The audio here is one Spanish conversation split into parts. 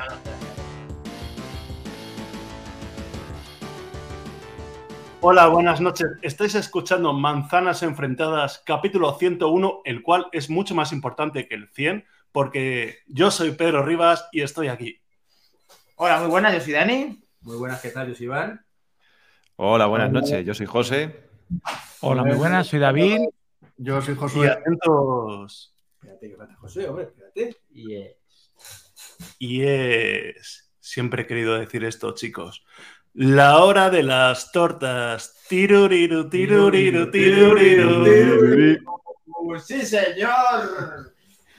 Muchas gracias. Hola, buenas noches. Estáis escuchando Manzanas Enfrentadas, capítulo 101, el cual es mucho más importante que el 100, porque yo soy Pedro Rivas y estoy aquí. Hola, muy buenas, yo soy Dani. Muy buenas, ¿qué tal? Yo soy Iván. Hola, buenas noches. Yo soy José. Hola, muy buenas, soy David. Yo soy Y atentos. Espérate, que falta José, hombre, espérate. Y, eh, Y es. Siempre he querido decir esto, chicos. La hora de las tortas. Tiruriru, tiruriru, tiruriru. ¡Uh, ¡Sí, señor!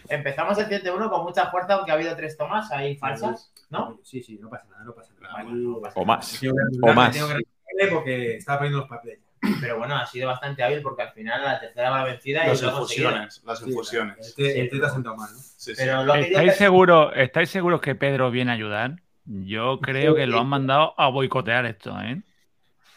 Empezamos el 101 con mucha fuerza, aunque ha habido tres tomas ahí falsas, ¿no? Sí, sí, no pasa nada, no pasa nada. Bueno, no pasa O nada. más. Tengo que O más. Tengo que recordarme porque estaba poniendo los papeles. Pero bueno, ha sido bastante hábil porque al final la tercera va vencida y Las seguido. infusiones. Las infusiones. Este, Sí. este te ha sentado mal, ¿no? Sí, sí. Pero lo que ¿Estáis seguros, ¿Estáis seguros que Pedro viene a ayudar? Yo creo que lo han mandado a boicotear esto, ¿eh?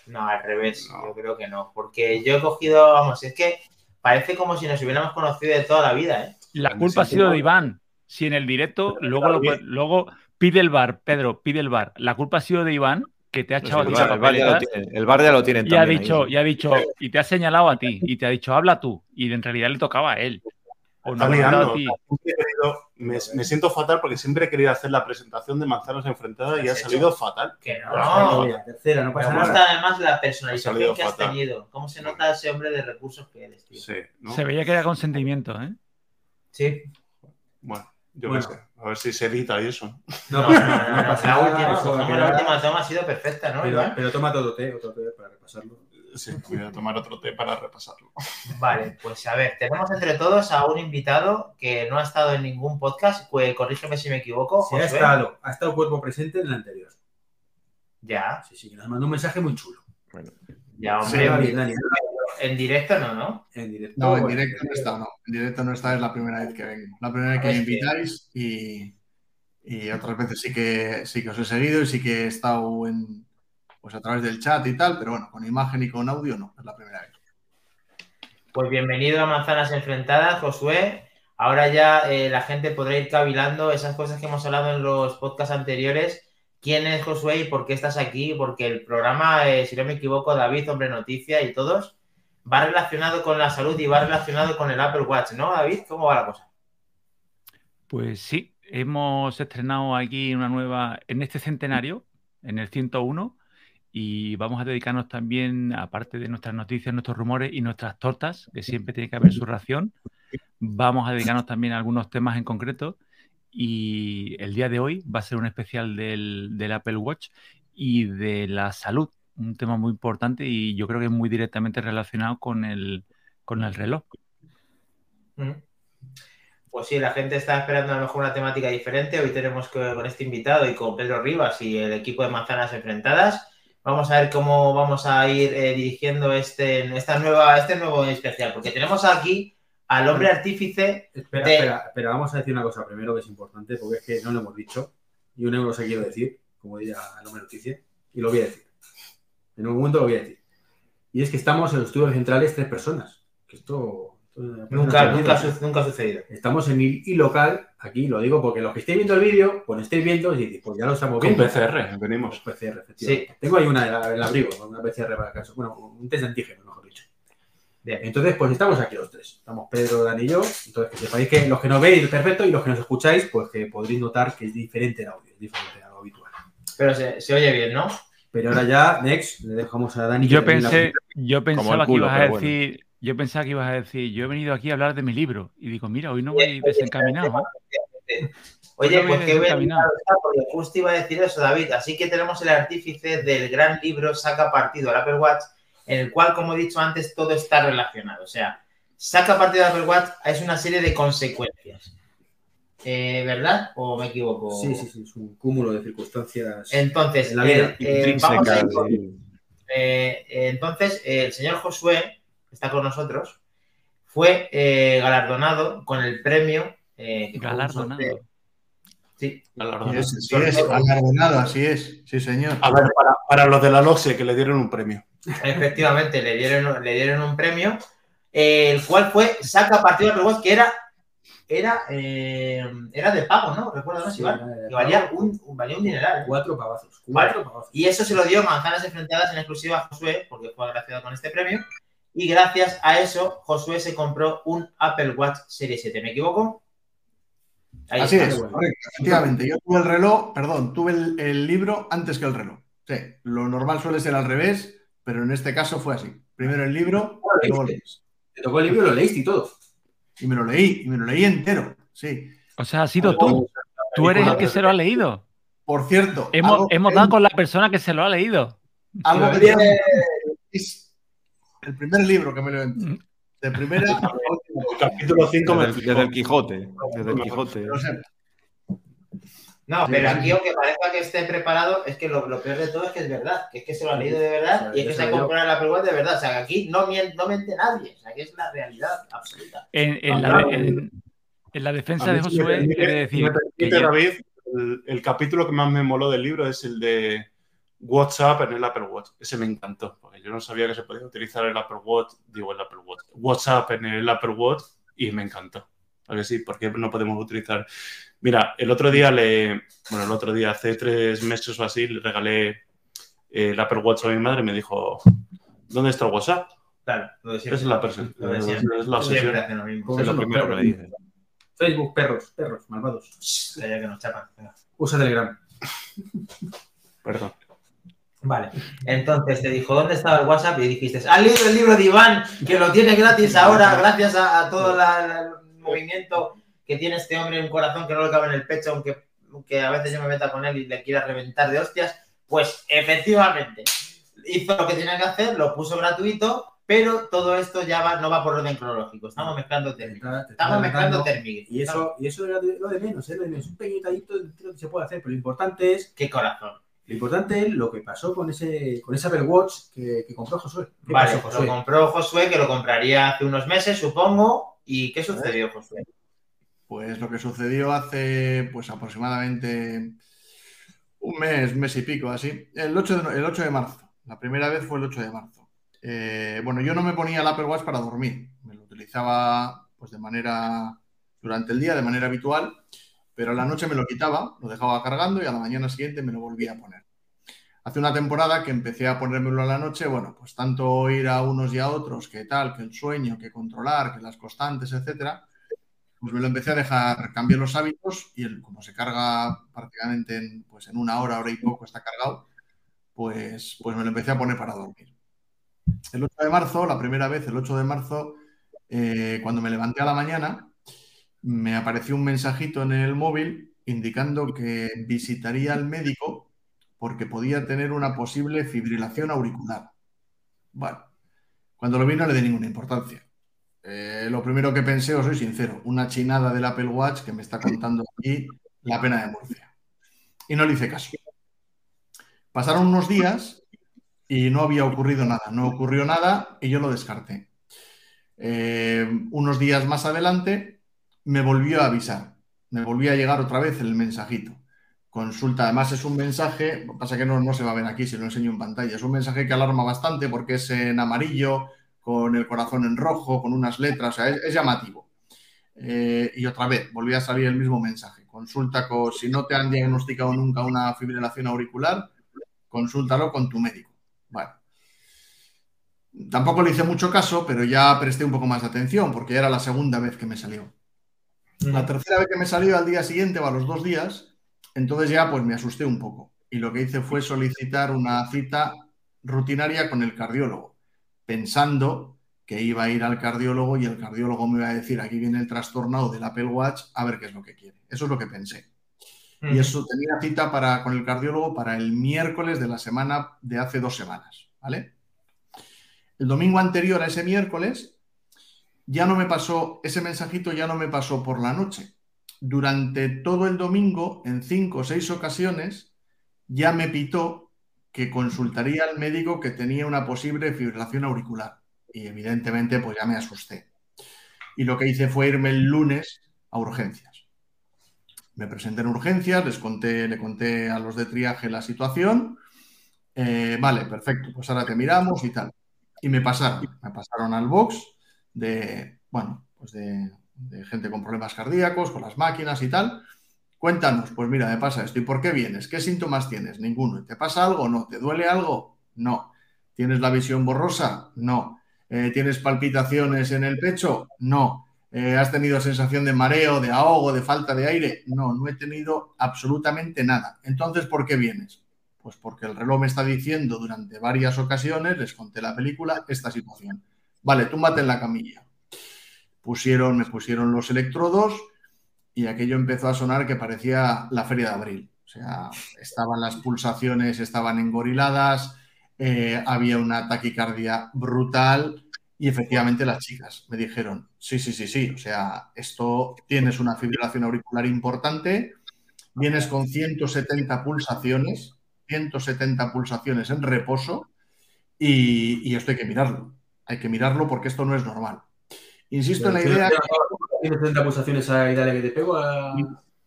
No, al revés, No. yo creo que no. Porque yo he cogido, vamos, es que parece como si nos hubiéramos conocido de toda la vida, ¿eh? La culpa ha sido de Iván. Si en el directo, luego, lo luego pide el bar, Pedro, pide el bar. La culpa ha sido de Iván, que te ha Pues echado a el, bar, el bar ya lo papeletas tienen, el bar ya lo tienen y ha dicho, ahí. y ha dicho, y te ha señalado a ti, y te ha dicho, habla tú. Y en realidad le tocaba a él. O no a ti. Me, me siento fatal porque siempre he querido hacer la presentación de Manzanas Enfrentadas y ha hecho. salido fatal. Que Bueno, no. ya, tercera, no Me pasa gusta nada. además la personalización que has tenido. ¿Cómo se nota ese hombre de recursos que eres, tío? Sí, ¿no? Se veía que era consentimiento, ¿eh? Sí. Bueno, yo Bueno. qué sé. A ver si se edita y eso. No No, pasa no, nada, no, no no, pasa la nada. última, la última toma ha sido perfecta, ¿no, Pero, Iván? pero toma todo té, otro té para repasarlo. Sí, voy a tomar otro té para repasarlo. Vale, pues a ver, tenemos entre todos a un invitado que no ha estado en ningún podcast, pues corrígeme si me equivoco, Sí, ha estado, ha estado cuerpo presente en el anterior. Ya, Sí, sí, que nos mandó un mensaje muy chulo. Bueno, ya, Sí, hombre. va bien, Dani. En directo no, ¿no? En directo. No, en directo no está, no. En directo no está, es la primera vez que vengo. La primera vez que me invitáis y, y otras veces sí que sí que os he seguido y sí que he estado en pues a través del chat y tal, pero bueno, con imagen y con audio no, es la primera vez. Pues bienvenido a Manzanas Enfrentadas, Josué. Ahora ya eh, la gente podrá ir cavilando esas cosas que hemos hablado en los podcasts anteriores. ¿Quién es Josué y por qué estás aquí? Porque el programa, eh, si no me equivoco, David, Hombre Noticia y todos, va relacionado con la salud y va relacionado con el Apple Watch, ¿no, David? ¿Cómo va la cosa? Pues sí, hemos estrenado aquí una nueva, en este centenario, en el 101, y vamos a dedicarnos también, aparte de nuestras noticias, nuestros rumores y nuestras tortas, que siempre tiene que haber su ración, vamos a dedicarnos también a algunos temas en concreto. Y el día de hoy va a ser un especial del, del Apple Watch y de la salud, un tema muy importante y yo creo que es muy directamente relacionado con el, con el reloj. Pues sí, la gente está esperando a lo mejor una temática diferente. Hoy tenemos que, con este invitado y con Pedro Rivas y el equipo de Manzanas Enfrentadas. Vamos a ver cómo vamos a ir eh, dirigiendo este, esta nueva, este nuevo especial, porque tenemos aquí al hombre artífice. Espera, de- espera, espera, vamos a decir una cosa primero que es importante, porque es que no lo hemos dicho. Y un euro se quiero decir, como diría el hombre noticia, y lo voy a decir. En un momento lo voy a decir. Y es que estamos en los estudios centrales tres personas. Que esto. esto Nunca, nunca, nunca ha sucedido. Estamos en el y local, aquí lo digo porque los que estéis viendo el vídeo, pues estéis viendo y dices, pues ya lo estamos Con viendo. PCR, venimos. PCR, efectivamente. Tengo ahí una en el abrigo, una PCR para caso. Bueno, un test de antígeno, mejor dicho. Bien. Entonces, pues estamos aquí los tres. Estamos Pedro, Dani y yo. Entonces, que sepáis que los que nos veis, perfecto, y los que nos escucháis, pues que podréis notar que es diferente el audio, es diferente a lo habitual. Pero se, se oye bien, ¿no? Pero ahora ya, next, le dejamos a Dani. que Yo pensé, yo pensaba culo, que ibas a pero bueno. decir, yo pensaba que ibas a decir, yo he venido aquí a hablar de mi libro. Y digo, mira, hoy no voy desencaminado. ¿eh? Oye, no pues desencaminado. está, porque justo iba a decir eso, David. Así que tenemos el artífice del gran libro Saca Partido al Apple Watch, en el cual, como he dicho antes, todo está relacionado. O sea, Saca Partido al Apple Watch es una serie de consecuencias. Eh, ¿Verdad? ¿O me equivoco? Sí, sí, sí, es un cúmulo de circunstancias. Entonces, En la vida, eh, eh, vamos a ir Intrínseca, con- sí. entonces, eh, el señor Josué, que está con nosotros, fue eh, galardonado con el premio. eh, Galardonado. Sí, es, es, galardonado, así es, sí señor. A ver, para, para los de la LOXE que le dieron un premio. efectivamente, le dieron, le dieron un premio, eh, el cual fue Saca Partido Apple Watch, que era era, eh, era de pago, ¿no? Recuerdo, ¿no? Sí, que valía un, un- valía un dineral. ¿eh? Cuatro pavazos. Vale. Cuatro pavazos. Y eso se lo dio Manzanas Enfrentadas en exclusiva a Josué, porque fue agraciado con este premio. Y gracias a eso, Josué se compró un Apple Watch Serie 7. ¿Me equivoco? Ahí Así está. es, bueno. correcto. Efectivamente, yo tuve el reloj, perdón, tuve el, el libro antes que el reloj. Sí, lo normal suele ser al revés, pero en este caso fue así. Primero el libro, y luego el. Te tocó el libro y lo leíste y todo. Y me lo leí, y me lo leí entero, sí. O sea, has sido tú. Tú eres el que se lo ha leído. Por cierto, Hemos, algo, hemos dado con la persona que se lo ha leído. algo que Bien. es el primer libro que me leo entero. De primera. El capítulo 5 me Desde, el- desde el Quijote. Desde el Quijote. Lo sé. No, Sí, pero aquí, sí. aunque parezca que esté preparado, es que lo, lo peor de todo es que es verdad, que es que se lo ha leído de verdad Sí, y es que se ha comprado el Apple Watch de verdad. O sea, que aquí no, mien- no miente nadie, o sea, que es la realidad absoluta. En, en la, Claro. en- en la defensa de me Josué, permite- he de si decir me que David, el, el capítulo que más me moló del libro es el de WhatsApp en el Apple Watch. Ese me encantó, porque yo no sabía que se podía utilizar el Apple Watch, digo el Apple Watch, WhatsApp en el Apple Watch y me encantó. ¿A que sí? ¿Por qué no podemos utilizar? Mira, el otro día le, bueno, el otro día, hace tres meses o así, le regalé eh, el Apple Watch a mi madre y me dijo, ¿dónde está el WhatsApp? Claro, lo de Esa siempre. es la persona, Lo de siempre. es la Siempre obsesión. hacen lo mismo. Como Es lo son los primero que le dice. Facebook, perros, perros, malvados. Calla que nos chapan. Usa Telegram. Perdón. Vale, entonces te dijo, ¿dónde estaba el WhatsApp? Y dijiste, ¡has leído el libro de Iván, que lo tiene gratis ahora, gracias a, a todo la- la- el movimiento que tiene este hombre un corazón que no le cabe en el pecho, aunque, aunque a veces yo me meta con él y le quiera reventar de hostias? Pues efectivamente, hizo lo que tenía que hacer, lo puso gratuito, pero todo esto ya va, no va por orden cronológico, estamos mezclando Te términos. Estamos mezclando términos. Y eso, y eso era lo de menos, ¿eh? Lo de menos. Un pequeño detallito de lo que se puede hacer, pero lo importante es, Qué corazón. lo importante es lo que pasó con ese, con ese Apple Watch que, que compró Josué. ¿Qué Vale, pasó, pues Josué? lo compró Josué, que lo compraría hace unos meses, supongo. ¿Y qué sucedió, Josué? Pues lo que sucedió hace pues aproximadamente un mes, mes y pico, así. El 8 de, el 8 de marzo. La primera vez fue el 8 de marzo. Eh, bueno, yo no me ponía el Apple Watch para dormir. Me lo utilizaba pues de manera durante el día, de manera habitual, pero a la noche me lo quitaba, lo dejaba cargando y a la mañana siguiente me lo volvía a poner. Hace una temporada que empecé a ponérmelo a la noche, bueno, pues tanto ir a unos y a otros, que tal, que el sueño, que controlar, que las constantes, etcétera, pues me lo empecé a dejar, cambié los hábitos y el, como se carga prácticamente en, pues en una hora, hora y poco está cargado, pues, pues me lo empecé a poner para dormir. El 8 de marzo, la primera vez, el 8 de marzo, eh, cuando me levanté a la mañana, me apareció un mensajito en el móvil indicando que visitaría al médico porque podía tener una posible fibrilación auricular. Bueno, cuando lo vi no le di ninguna importancia. Eh, lo primero que pensé, os soy sincero, una chinada del Apple Watch que me está contando aquí la pena de Murcia. Y no le hice caso. Pasaron unos días y no había ocurrido nada. No ocurrió nada y yo lo descarté. Eh, unos días más adelante me volvió a avisar. Me volvió a llegar otra vez el mensajito. Consulta, además es un mensaje, pasa que no, no se va a ver aquí si lo enseño en pantalla. Es un mensaje que alarma bastante porque es en amarillo, con el corazón en rojo, con unas letras, o sea, es, es llamativo. Eh, y otra vez, volvió a salir el mismo mensaje. Consulta con, si no te han diagnosticado nunca una fibrilación auricular, consúltalo con tu médico. Bueno. Tampoco le hice mucho caso, pero ya presté un poco más de atención porque era la segunda vez que me salió. La tercera vez que me salió al día siguiente o a los dos días, entonces ya pues me asusté un poco. Y lo que hice fue solicitar una cita rutinaria con el cardiólogo, pensando que iba a ir al cardiólogo y el cardiólogo me iba a decir, aquí viene el trastornado del Apple Watch, a ver qué es lo que quiere. Eso es lo que pensé. Y eso tenía cita para, con el cardiólogo para el miércoles de la semana de hace dos semanas, ¿vale? El domingo anterior a ese miércoles ya no me pasó, ese mensajito ya no me pasó por la noche. Durante todo el domingo, en cinco o seis ocasiones, ya me pitó que consultaría al médico que tenía una posible fibrilación auricular. Y evidentemente, pues ya me asusté. Y lo que hice fue irme el lunes a urgencias. Me presenté en urgencias, les conté, le conté a los de triaje la situación. Eh, vale, perfecto, pues ahora te miramos y tal. Y me pasaron, me pasaron al box de, bueno, pues de, de gente con problemas cardíacos, con las máquinas y tal. Cuéntanos, pues mira, me pasa esto. ¿Y por qué vienes? ¿Qué síntomas tienes? Ninguno. ¿Te pasa algo? No. ¿Te duele algo? No. ¿Tienes la visión borrosa? No. Eh, ¿Tienes palpitaciones en el pecho? No. Eh, ¿Has tenido sensación de mareo, de ahogo, de falta de aire? No, no he tenido absolutamente nada. Entonces, ¿por qué vienes? Pues porque el reloj me está diciendo durante varias ocasiones, les conté la película, esta situación. Vale, túmbate en la camilla. Pusieron, me pusieron los electrodos y aquello empezó a sonar que parecía la feria de abril. O sea, estaban las pulsaciones, estaban engoriladas, eh, había una taquicardia brutal y efectivamente las chicas me dijeron, sí, sí, sí, sí, o sea, esto tienes una fibrilación auricular importante, vienes con 170 pulsaciones, 170 pulsaciones en reposo y, y esto hay que mirarlo, hay que mirarlo porque esto no es normal. Insisto en la idea... ¿Tienes 70 pulsaciones a Italia que te pego? A...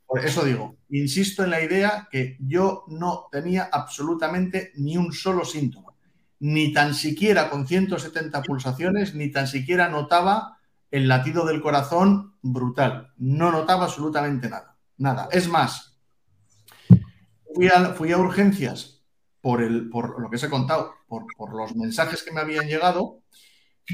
Por eso digo, insisto en la idea que yo no tenía absolutamente ni un solo síntoma. Ni tan siquiera con 170 pulsaciones, ni tan siquiera notaba el latido del corazón brutal. No notaba absolutamente nada. Nada. Es más, fui a, fui a urgencias por, el, por lo que os he contado, por, por los mensajes que me habían llegado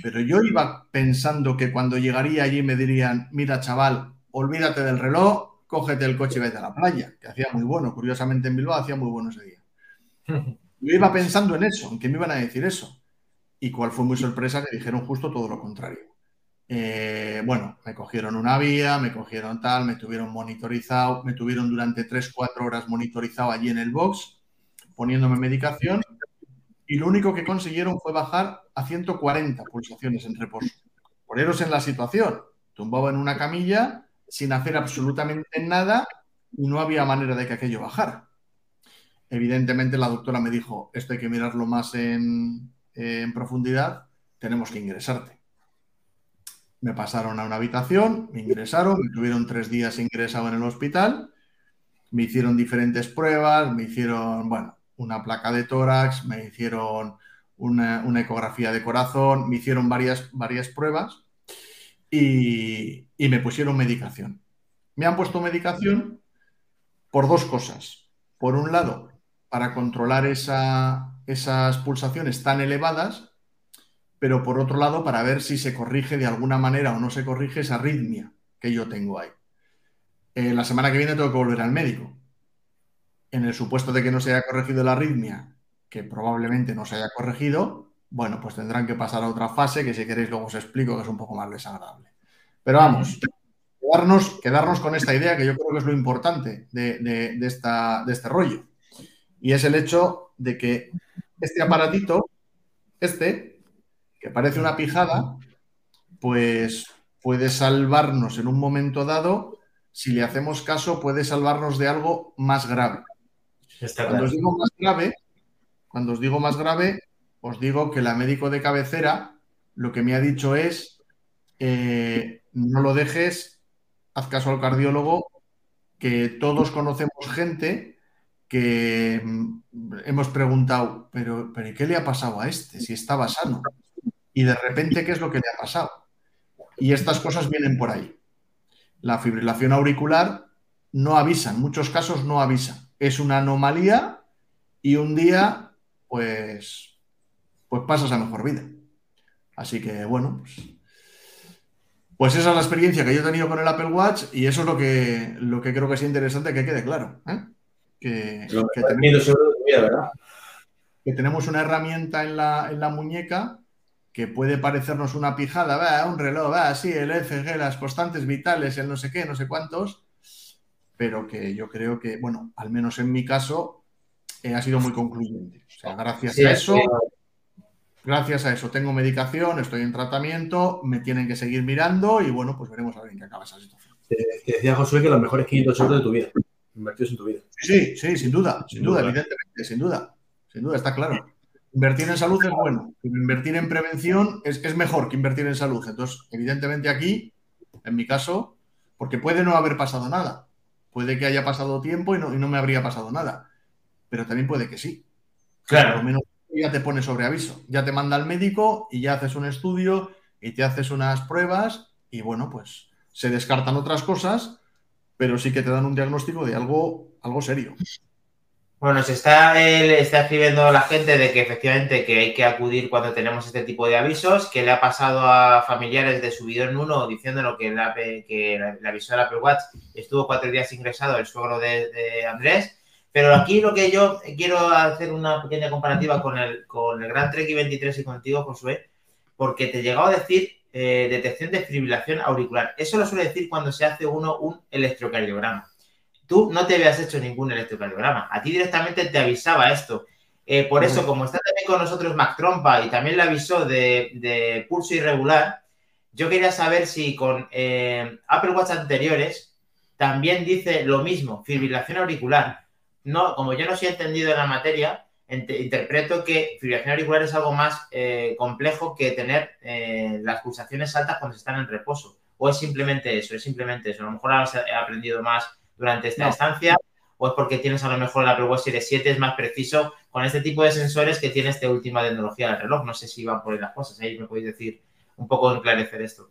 pero yo iba pensando que cuando llegaría allí me dirían, mira chaval, olvídate del reloj, cógete el coche y vete a la playa, que hacía muy bueno, curiosamente en Bilbao hacía muy bueno ese día. Yo iba pensando en eso, en que me iban a decir eso. Y cuál fue muy sorpresa que dijeron justo todo lo contrario. Eh, bueno, me cogieron una vía, me cogieron tal, me tuvieron monitorizado, me tuvieron durante 3-4 horas monitorizado allí en el box, poniéndome medicación y lo único que consiguieron fue bajar a 140 pulsaciones en reposo. Poneros en la situación, tumbaba en una camilla sin hacer absolutamente nada y no había manera de que aquello bajara. Evidentemente la doctora me dijo, esto hay que mirarlo más en, en profundidad, tenemos que ingresarte. Me pasaron a una habitación, me ingresaron, me tuvieron tres días ingresado en el hospital, me hicieron diferentes pruebas, me hicieron, bueno, una placa de tórax, me hicieron una, ecografía de corazón, me hicieron varias, varias pruebas y, me pusieron medicación. Me han puesto medicación por dos cosas. Por un lado, para controlar esas pulsaciones tan elevadas, pero por otro lado, para ver si se corrige de alguna manera o no se corrige esa arritmia que yo tengo ahí. Eh, la semana que viene tengo que volver al médico en el supuesto de que no se haya corregido la arritmia, que probablemente no se haya corregido, bueno, pues tendrán que pasar a otra fase que si queréis luego os explico que es un poco más desagradable. Pero vamos, quedarnos, quedarnos con esta idea que yo creo que es lo importante de, esta, de este rollo. Y es el hecho de que este aparatito, este, que parece una pijada, pues puede salvarnos en un momento dado, si le hacemos caso, puede salvarnos de algo más grave cuando os digo más grave, cuando os digo más grave, os digo que la médico de cabecera lo que me ha dicho es eh, no lo dejes, haz caso al cardiólogo, que todos conocemos gente que mm, hemos preguntado, pero, pero ¿qué le ha pasado a este? Si estaba sano. Y de repente, ¿qué es lo que le ha pasado? Y estas cosas vienen por ahí. La fibrilación auricular no avisa, en muchos casos no avisa es una anomalía y un día, pues, pues pasas a mejor vida. Así que, bueno, pues, pues, esa es la experiencia que yo he tenido con el Apple Watch y eso es lo que, lo que creo que es interesante que quede claro. ¿eh? Que, tenemos, una herramienta en la, en la muñeca que puede parecernos una pijada, va, un reloj, va, sí, el ECG, las constantes vitales, el no sé qué, no sé cuántos, pero que yo creo que, bueno, al menos en mi caso, eh, ha sido muy concluyente. O sea, gracias a eso, gracias a eso tengo medicación, estoy en tratamiento, me tienen que seguir mirando y bueno, pues veremos a ver en qué acaba esa situación. Te, decía Josué que los mejores 500 euros de tu vida, invertidos en tu vida. Sí, sí, sin duda, sin, duda, evidentemente, sin duda, sin duda, está claro. Invertir en salud es bueno, invertir en prevención es, es mejor que invertir en salud. Entonces, evidentemente aquí, en mi caso, porque puede no haber pasado nada, Puede que haya pasado tiempo y no, me habría pasado nada, pero también puede que sí. Claro. Por lo menos ya te pone sobre aviso, ya te manda al médico y ya haces un estudio y te haces unas pruebas y bueno, pues, se descartan otras cosas, pero sí que te dan un diagnóstico de algo, algo serio. Bueno, se está, él está escribiendo la gente de que efectivamente que hay que acudir cuando tenemos este tipo de avisos, que le ha pasado a familiares de su en uno diciéndolo que, la, que le avisó Apple Watch estuvo cuatro días ingresado el suegro de, de, Andrés. Pero aquí lo que yo quiero hacer una pequeña comparativa con el, con el Gran Trek 23 y contigo, Josué, porque te he llegado a decir eh, detección de fibrilación auricular. Eso lo suele decir cuando se hace uno un electrocardiograma tú no te habías hecho ningún electrocardiograma. A ti directamente te avisaba esto. Eh, por eso, como está también con nosotros Mac Trompa y también le avisó de, pulso irregular, yo quería saber si con eh, Apple Watch anteriores también dice lo mismo, fibrilación auricular. No, como yo no soy entendido en la materia, interpreto que fibrilación auricular es algo más eh, complejo que tener las pulsaciones altas cuando se están en reposo. O es simplemente eso, es simplemente eso. A lo mejor he aprendido más durante esta estancia o es porque tienes a lo mejor el Apple Series 7 es más preciso con este tipo de sensores que tiene esta última tecnología del reloj. No sé si van por ahí las cosas, ahí me podéis decir un poco enclarecer esto.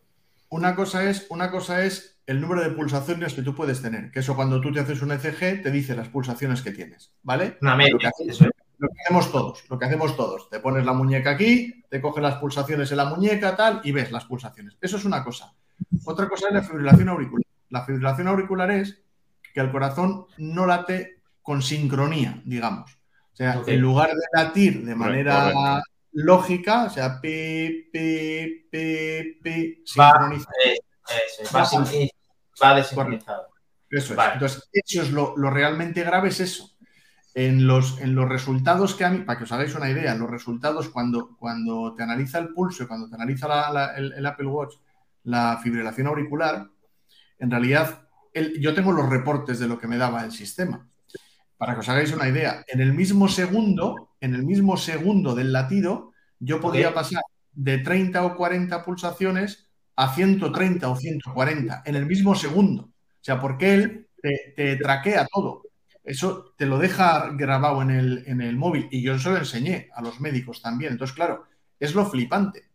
Una cosa es, una cosa es el número de pulsaciones que tú puedes tener, que eso cuando tú te haces un ECG te dice las pulsaciones que tienes, ¿vale? Una media, lo, que hacemos, todos, lo que hacemos todos. Te pones la muñeca aquí, te coges las pulsaciones en la muñeca, tal, y ves las pulsaciones. Eso es una cosa. Otra cosa es la fibrilación auricular. La fibrilación auricular es que el corazón no late con sincronía, digamos. O sea, en lugar de latir de manera lógica, o sea, pi, pi, pi, pi, sincronizado. Va, va, desincronizado. Eso es. Entonces, eso es lo, realmente grave, es eso. En los, en los resultados que a mí, para que os hagáis una idea, los resultados cuando, cuando te analiza el pulso, cuando te analiza el, el Apple Watch, la fibrilación auricular, en realidad yo tengo los reportes de lo que me daba el sistema. Para que os hagáis una idea, en el mismo segundo, en el mismo segundo del latido, yo podía pasar de 30 o 40 pulsaciones a 130 o 140 en el mismo segundo. O sea, porque él te, traquea todo. Eso te lo deja grabado en el, en el móvil y yo eso lo enseñé a los médicos también. Entonces, claro, es lo flipante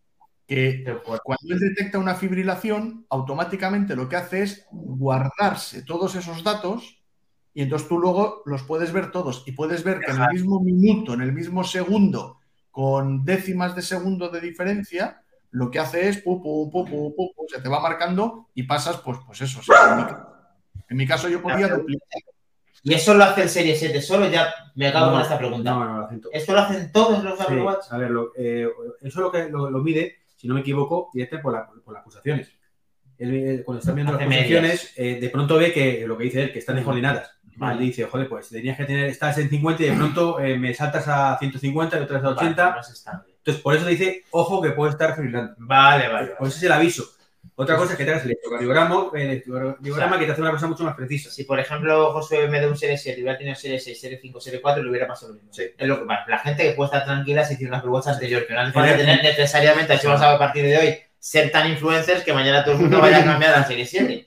que cuando él detecta una fibrilación, automáticamente lo que hace es guardarse todos esos datos y entonces tú luego los puedes ver todos y puedes ver que en el mismo minuto, en el mismo segundo, con décimas de segundo de diferencia, lo que hace es pu, pu, pu, se te va marcando y pasas, pues, pues eso. en, mi, caso yo podía duplicar. ¿Y eso lo hace el Serie 7 solo? Ya me acabo con esta pregunta. No, no, lo hacen. ¿Esto lo hacen todos los Apple Watch? A ver, eh, eso lo que lo mide si no me equivoco, y este por, por las pulsaciones. Él, cuando está viendo las pulsaciones, eh, de pronto ve que lo que dice él, que están descoordinadas. Vale. dice, joder, pues tenías que tener, estás en 50 y de pronto eh, me saltas a 150 y otras a 80. Entonces, por eso te dice, ojo que puede estar fibrillando. Vale, vale. Por eso es el aviso. Otra cosa es que tengas el electrocardiograma, el electrocardiograma que te hace una cosa mucho más precisa. Si, por ejemplo, José me da un Serie 7 hubiera tenido Serie 6, Serie 5, Serie 4, le hubiera pasado lo mismo. Sí. Es lo que pasa. La gente que puede estar tranquila si tiene una pregunta anterior, que no hace falta tener necesariamente, así vamos a a partir de hoy, ser tan influencers que mañana todo el mundo vaya a cambiar a la Serie 7.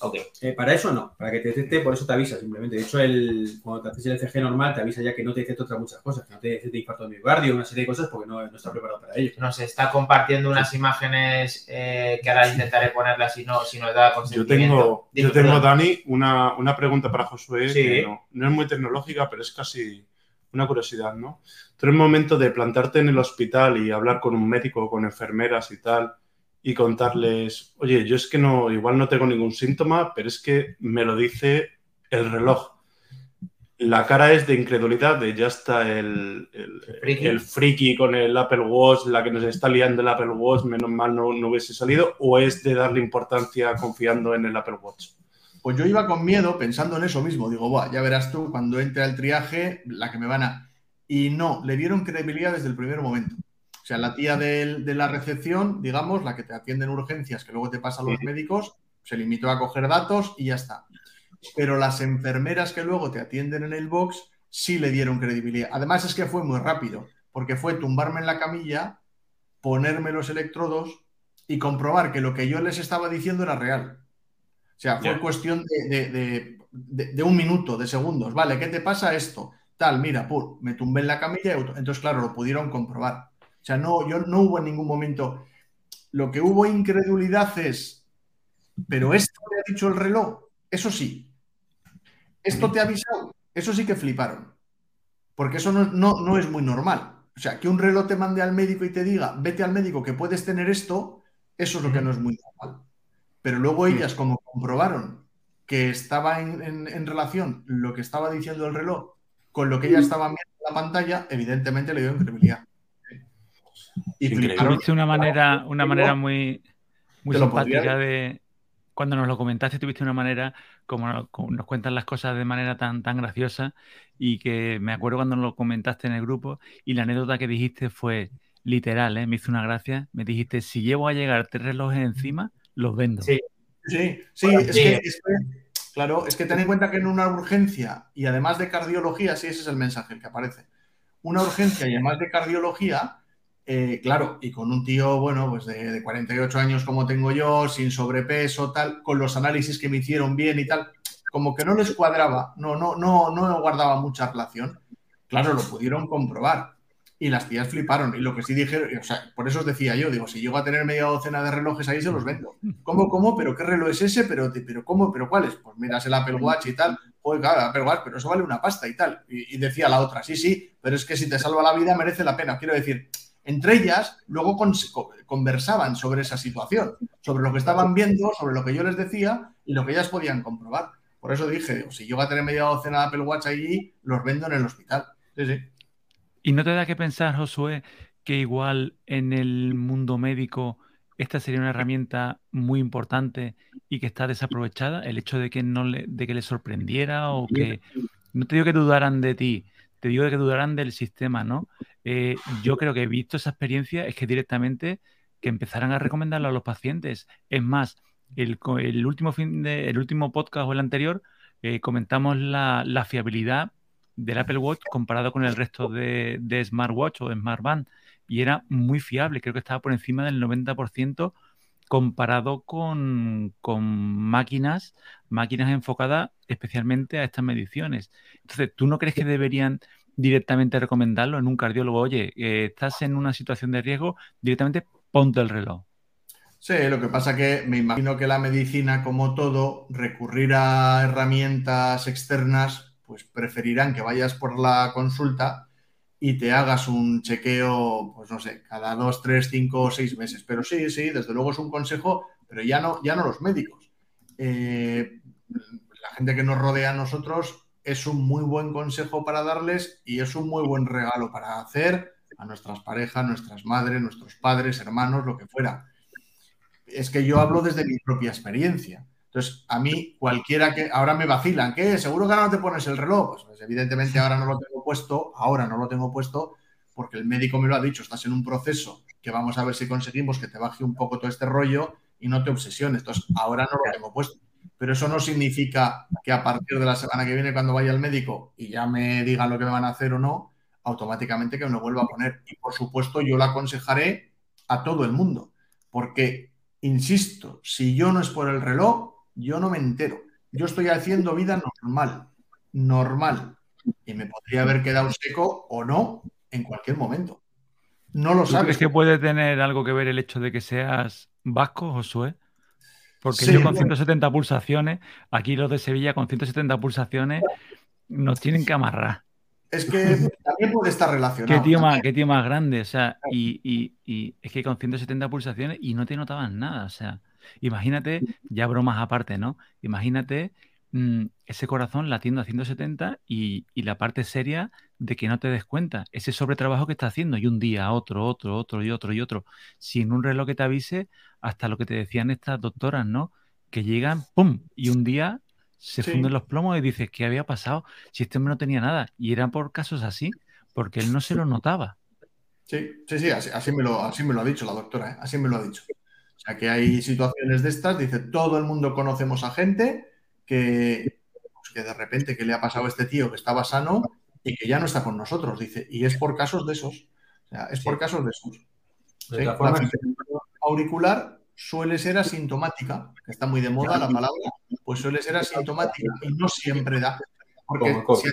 No. Ok. Eh, para eso no, para que te detecte, por eso te avisa simplemente. De hecho, el, cuando te haces el ECG normal, te avisa ya que no te detecta otras muchas cosas, que no te detecta infarto de miocardio, una serie de cosas, porque no, no está preparado para ello. Nos está compartiendo unas imágenes eh, que ahora intentaré ponerlas si, no, si nos da consentimiento. Yo tengo, yo tengo Dani, una, una, pregunta para Josué, que no, no, es muy tecnológica, pero es casi una curiosidad, ¿no? Tú en el momento de plantarte en el hospital y hablar con un médico, con enfermeras y tal, y contarles, oye, yo es que no, igual no tengo ningún síntoma, pero es que me lo dice el reloj. La cara es de incredulidad, de ya está el, el, friki. con el Apple Watch, la que nos está liando el Apple Watch, menos mal no, no hubiese salido, o es de darle importancia confiando en el Apple Watch. Pues yo iba con miedo pensando en eso mismo. Digo, Buah, ya verás tú cuando entre al triaje la que me van a. Y no, le dieron credibilidad desde el primer momento. O sea, la tía de, la recepción, digamos, la que te atiende en urgencias, que luego te pasa a los médicos, se limitó a coger datos y ya está. Pero las enfermeras que luego te atienden en el box sí le dieron credibilidad. Además es que fue muy rápido, porque fue tumbarme en la camilla, ponerme los electrodos y comprobar que lo que yo les estaba diciendo era real. O sea, fue cuestión de, de, un minuto, de segundos. Vale, ¿qué te pasa esto? Tal, mira, pur, me tumbé en la camilla y entonces, claro, lo pudieron comprobar. O sea, no, yo no hubo en ningún momento. lo que hubo incredulidad es, pero esto te ha dicho el reloj, eso sí. Esto te ha avisado, eso sí que fliparon. Porque eso no, no, no es muy normal. O sea, que un reloj te mande al médico y te diga, vete al médico que puedes tener esto, eso es lo que no es muy normal. Pero luego ellas, como comprobaron que estaba en, en- en relación lo que estaba diciendo el reloj con lo que ellas estaban viendo en la pantalla, evidentemente le dio credibilidad. Y. Tuviste una manera, una manera muy, muy simpática de. Cuando nos lo comentaste, tuviste una manera, como nos, como nos cuentan las cosas de manera tan, tan graciosa, y que me acuerdo cuando lo comentaste en el grupo, y la anécdota que dijiste fue literal, ¿eh? me hizo una gracia. Me dijiste: si llevo a llegar tres relojes encima, los vendo. Sí. Sí, sí, Bueno, es sí. que, es que- claro, es que ten en cuenta que en una urgencia y además de cardiología, sí, ese es el mensaje que aparece. Una urgencia y además de cardiología, eh, claro, y con un tío, bueno, pues de, de 48 años como tengo yo, sin sobrepeso, tal, con los análisis que me hicieron bien y tal, como que no les cuadraba, no, no, no, no guardaba mucha relación. Claro, lo pudieron comprobar. Y las tías fliparon. Y lo que sí dijeron, o sea, por eso os decía yo, digo, si llego a tener media docena de relojes ahí, se los vendo. ¿Cómo, cómo? ¿Pero qué reloj es ese? ¿Pero, pero cómo? ¿Pero cuál es? Pues miras el Apple Watch y tal. Joder, claro, Apple Watch, pero eso vale una pasta y tal. Y decía la otra, sí, sí, pero es que si te salva la vida merece la pena. Quiero decir, entre ellas luego conversaban sobre esa situación, sobre lo que estaban viendo, sobre lo que yo les decía y lo que ellas podían comprobar. Por eso dije, si llego a tener media docena de Apple Watch allí, los vendo en el hospital. Sí, sí. ¿Y no te da que pensar, Josué, que igual en el mundo médico esta sería una herramienta muy importante y que está desaprovechada? El hecho de que no le, de que le sorprendiera o que no te digo que dudaran de ti, te digo que dudaran del sistema, ¿no? Eh, yo creo que he visto esa experiencia es que directamente que empezaran a recomendarlo a los pacientes. Es más, el, último fin de, el último podcast o el anterior eh, comentamos la, fiabilidad del Apple Watch comparado con el resto de, de smartwatch o smartband y era muy fiable, creo que estaba por encima del 90% comparado con, con máquinas, máquinas enfocadas especialmente a estas mediciones. Entonces, ¿tú no crees que deberían directamente recomendarlo en un cardiólogo? Oye, eh, estás en una situación de riesgo, directamente ponte el reloj. Sí, lo que pasa que me imagino que la medicina, como todo, recurrir a herramientas externas, pues preferirán que vayas por la consulta y te hagas un chequeo, pues no sé, cada dos, tres, cinco o seis meses. Pero sí, sí, desde luego es un consejo, pero ya no, ya no los médicos. Eh, la gente que nos rodea a nosotros es un muy buen consejo para darles y es un muy buen regalo para hacer a nuestras parejas, nuestras madres, nuestros padres, hermanos, lo que fuera es que yo hablo desde mi propia experiencia. Entonces, a mí, cualquiera que ahora me vacilan, ¿qué? ¿Seguro que ahora no te pones el reloj? Pues, pues, evidentemente ahora no lo tengo puesto, ahora no lo tengo puesto porque el médico me lo ha dicho, estás en un proceso que vamos a ver si conseguimos que te baje un poco todo este rollo y no te obsesiones. Entonces, ahora no lo tengo puesto. Pero eso no significa que a partir de la semana que viene, cuando vaya al médico y ya me digan lo que me van a hacer o no, automáticamente que me lo vuelva a poner. Y por supuesto, yo lo aconsejaré a todo el mundo, porque Insisto, si yo no es por el reloj, yo no me entero. Yo estoy haciendo vida normal, normal. Y me podría haber quedado seco o no en cualquier momento. No lo ¿Tú sabes. crees que puede tener algo que ver el hecho de que seas vasco, Josué? Porque Sí, yo con bueno. 170 pulsaciones, aquí los de Sevilla con 170 pulsaciones, nos tienen que amarrar. Es que también puede estar Qué relacionado. tío más, qué tío más grande, o sea, y, y- y es que con 170 pulsaciones y no te notabas nada, o sea, imagínate, ya bromas aparte, ¿no? Imagínate mm, ese corazón latiendo a 170 y, y la parte seria de que no te des cuenta, ese sobretrabajo que está haciendo y un día otro, otro, otro y otro y otro, sin un reloj que te avise, hasta lo que te decían estas doctoras, ¿no? Que llegan, ¡pum! Y un día se Sí. funden los plomos y dices, ¿qué había pasado? Si este hombre no tenía nada. Y eran por casos así, porque él no se lo notaba. Sí, sí, sí, así, así me lo, así me lo ha dicho la doctora, ¿eh? así me lo ha dicho. O sea, que hay situaciones de estas, dice, todo el mundo conocemos a gente que, pues, que de repente que le ha pasado a este tío que estaba sano y que ya no está con nosotros, dice, y es por casos de esos. O sea, es Sí. por casos de esos. De Sí, la auricular suele ser asintomática, que está muy de moda la palabra, pues suele ser asintomática y no siempre da. Porque a, ti,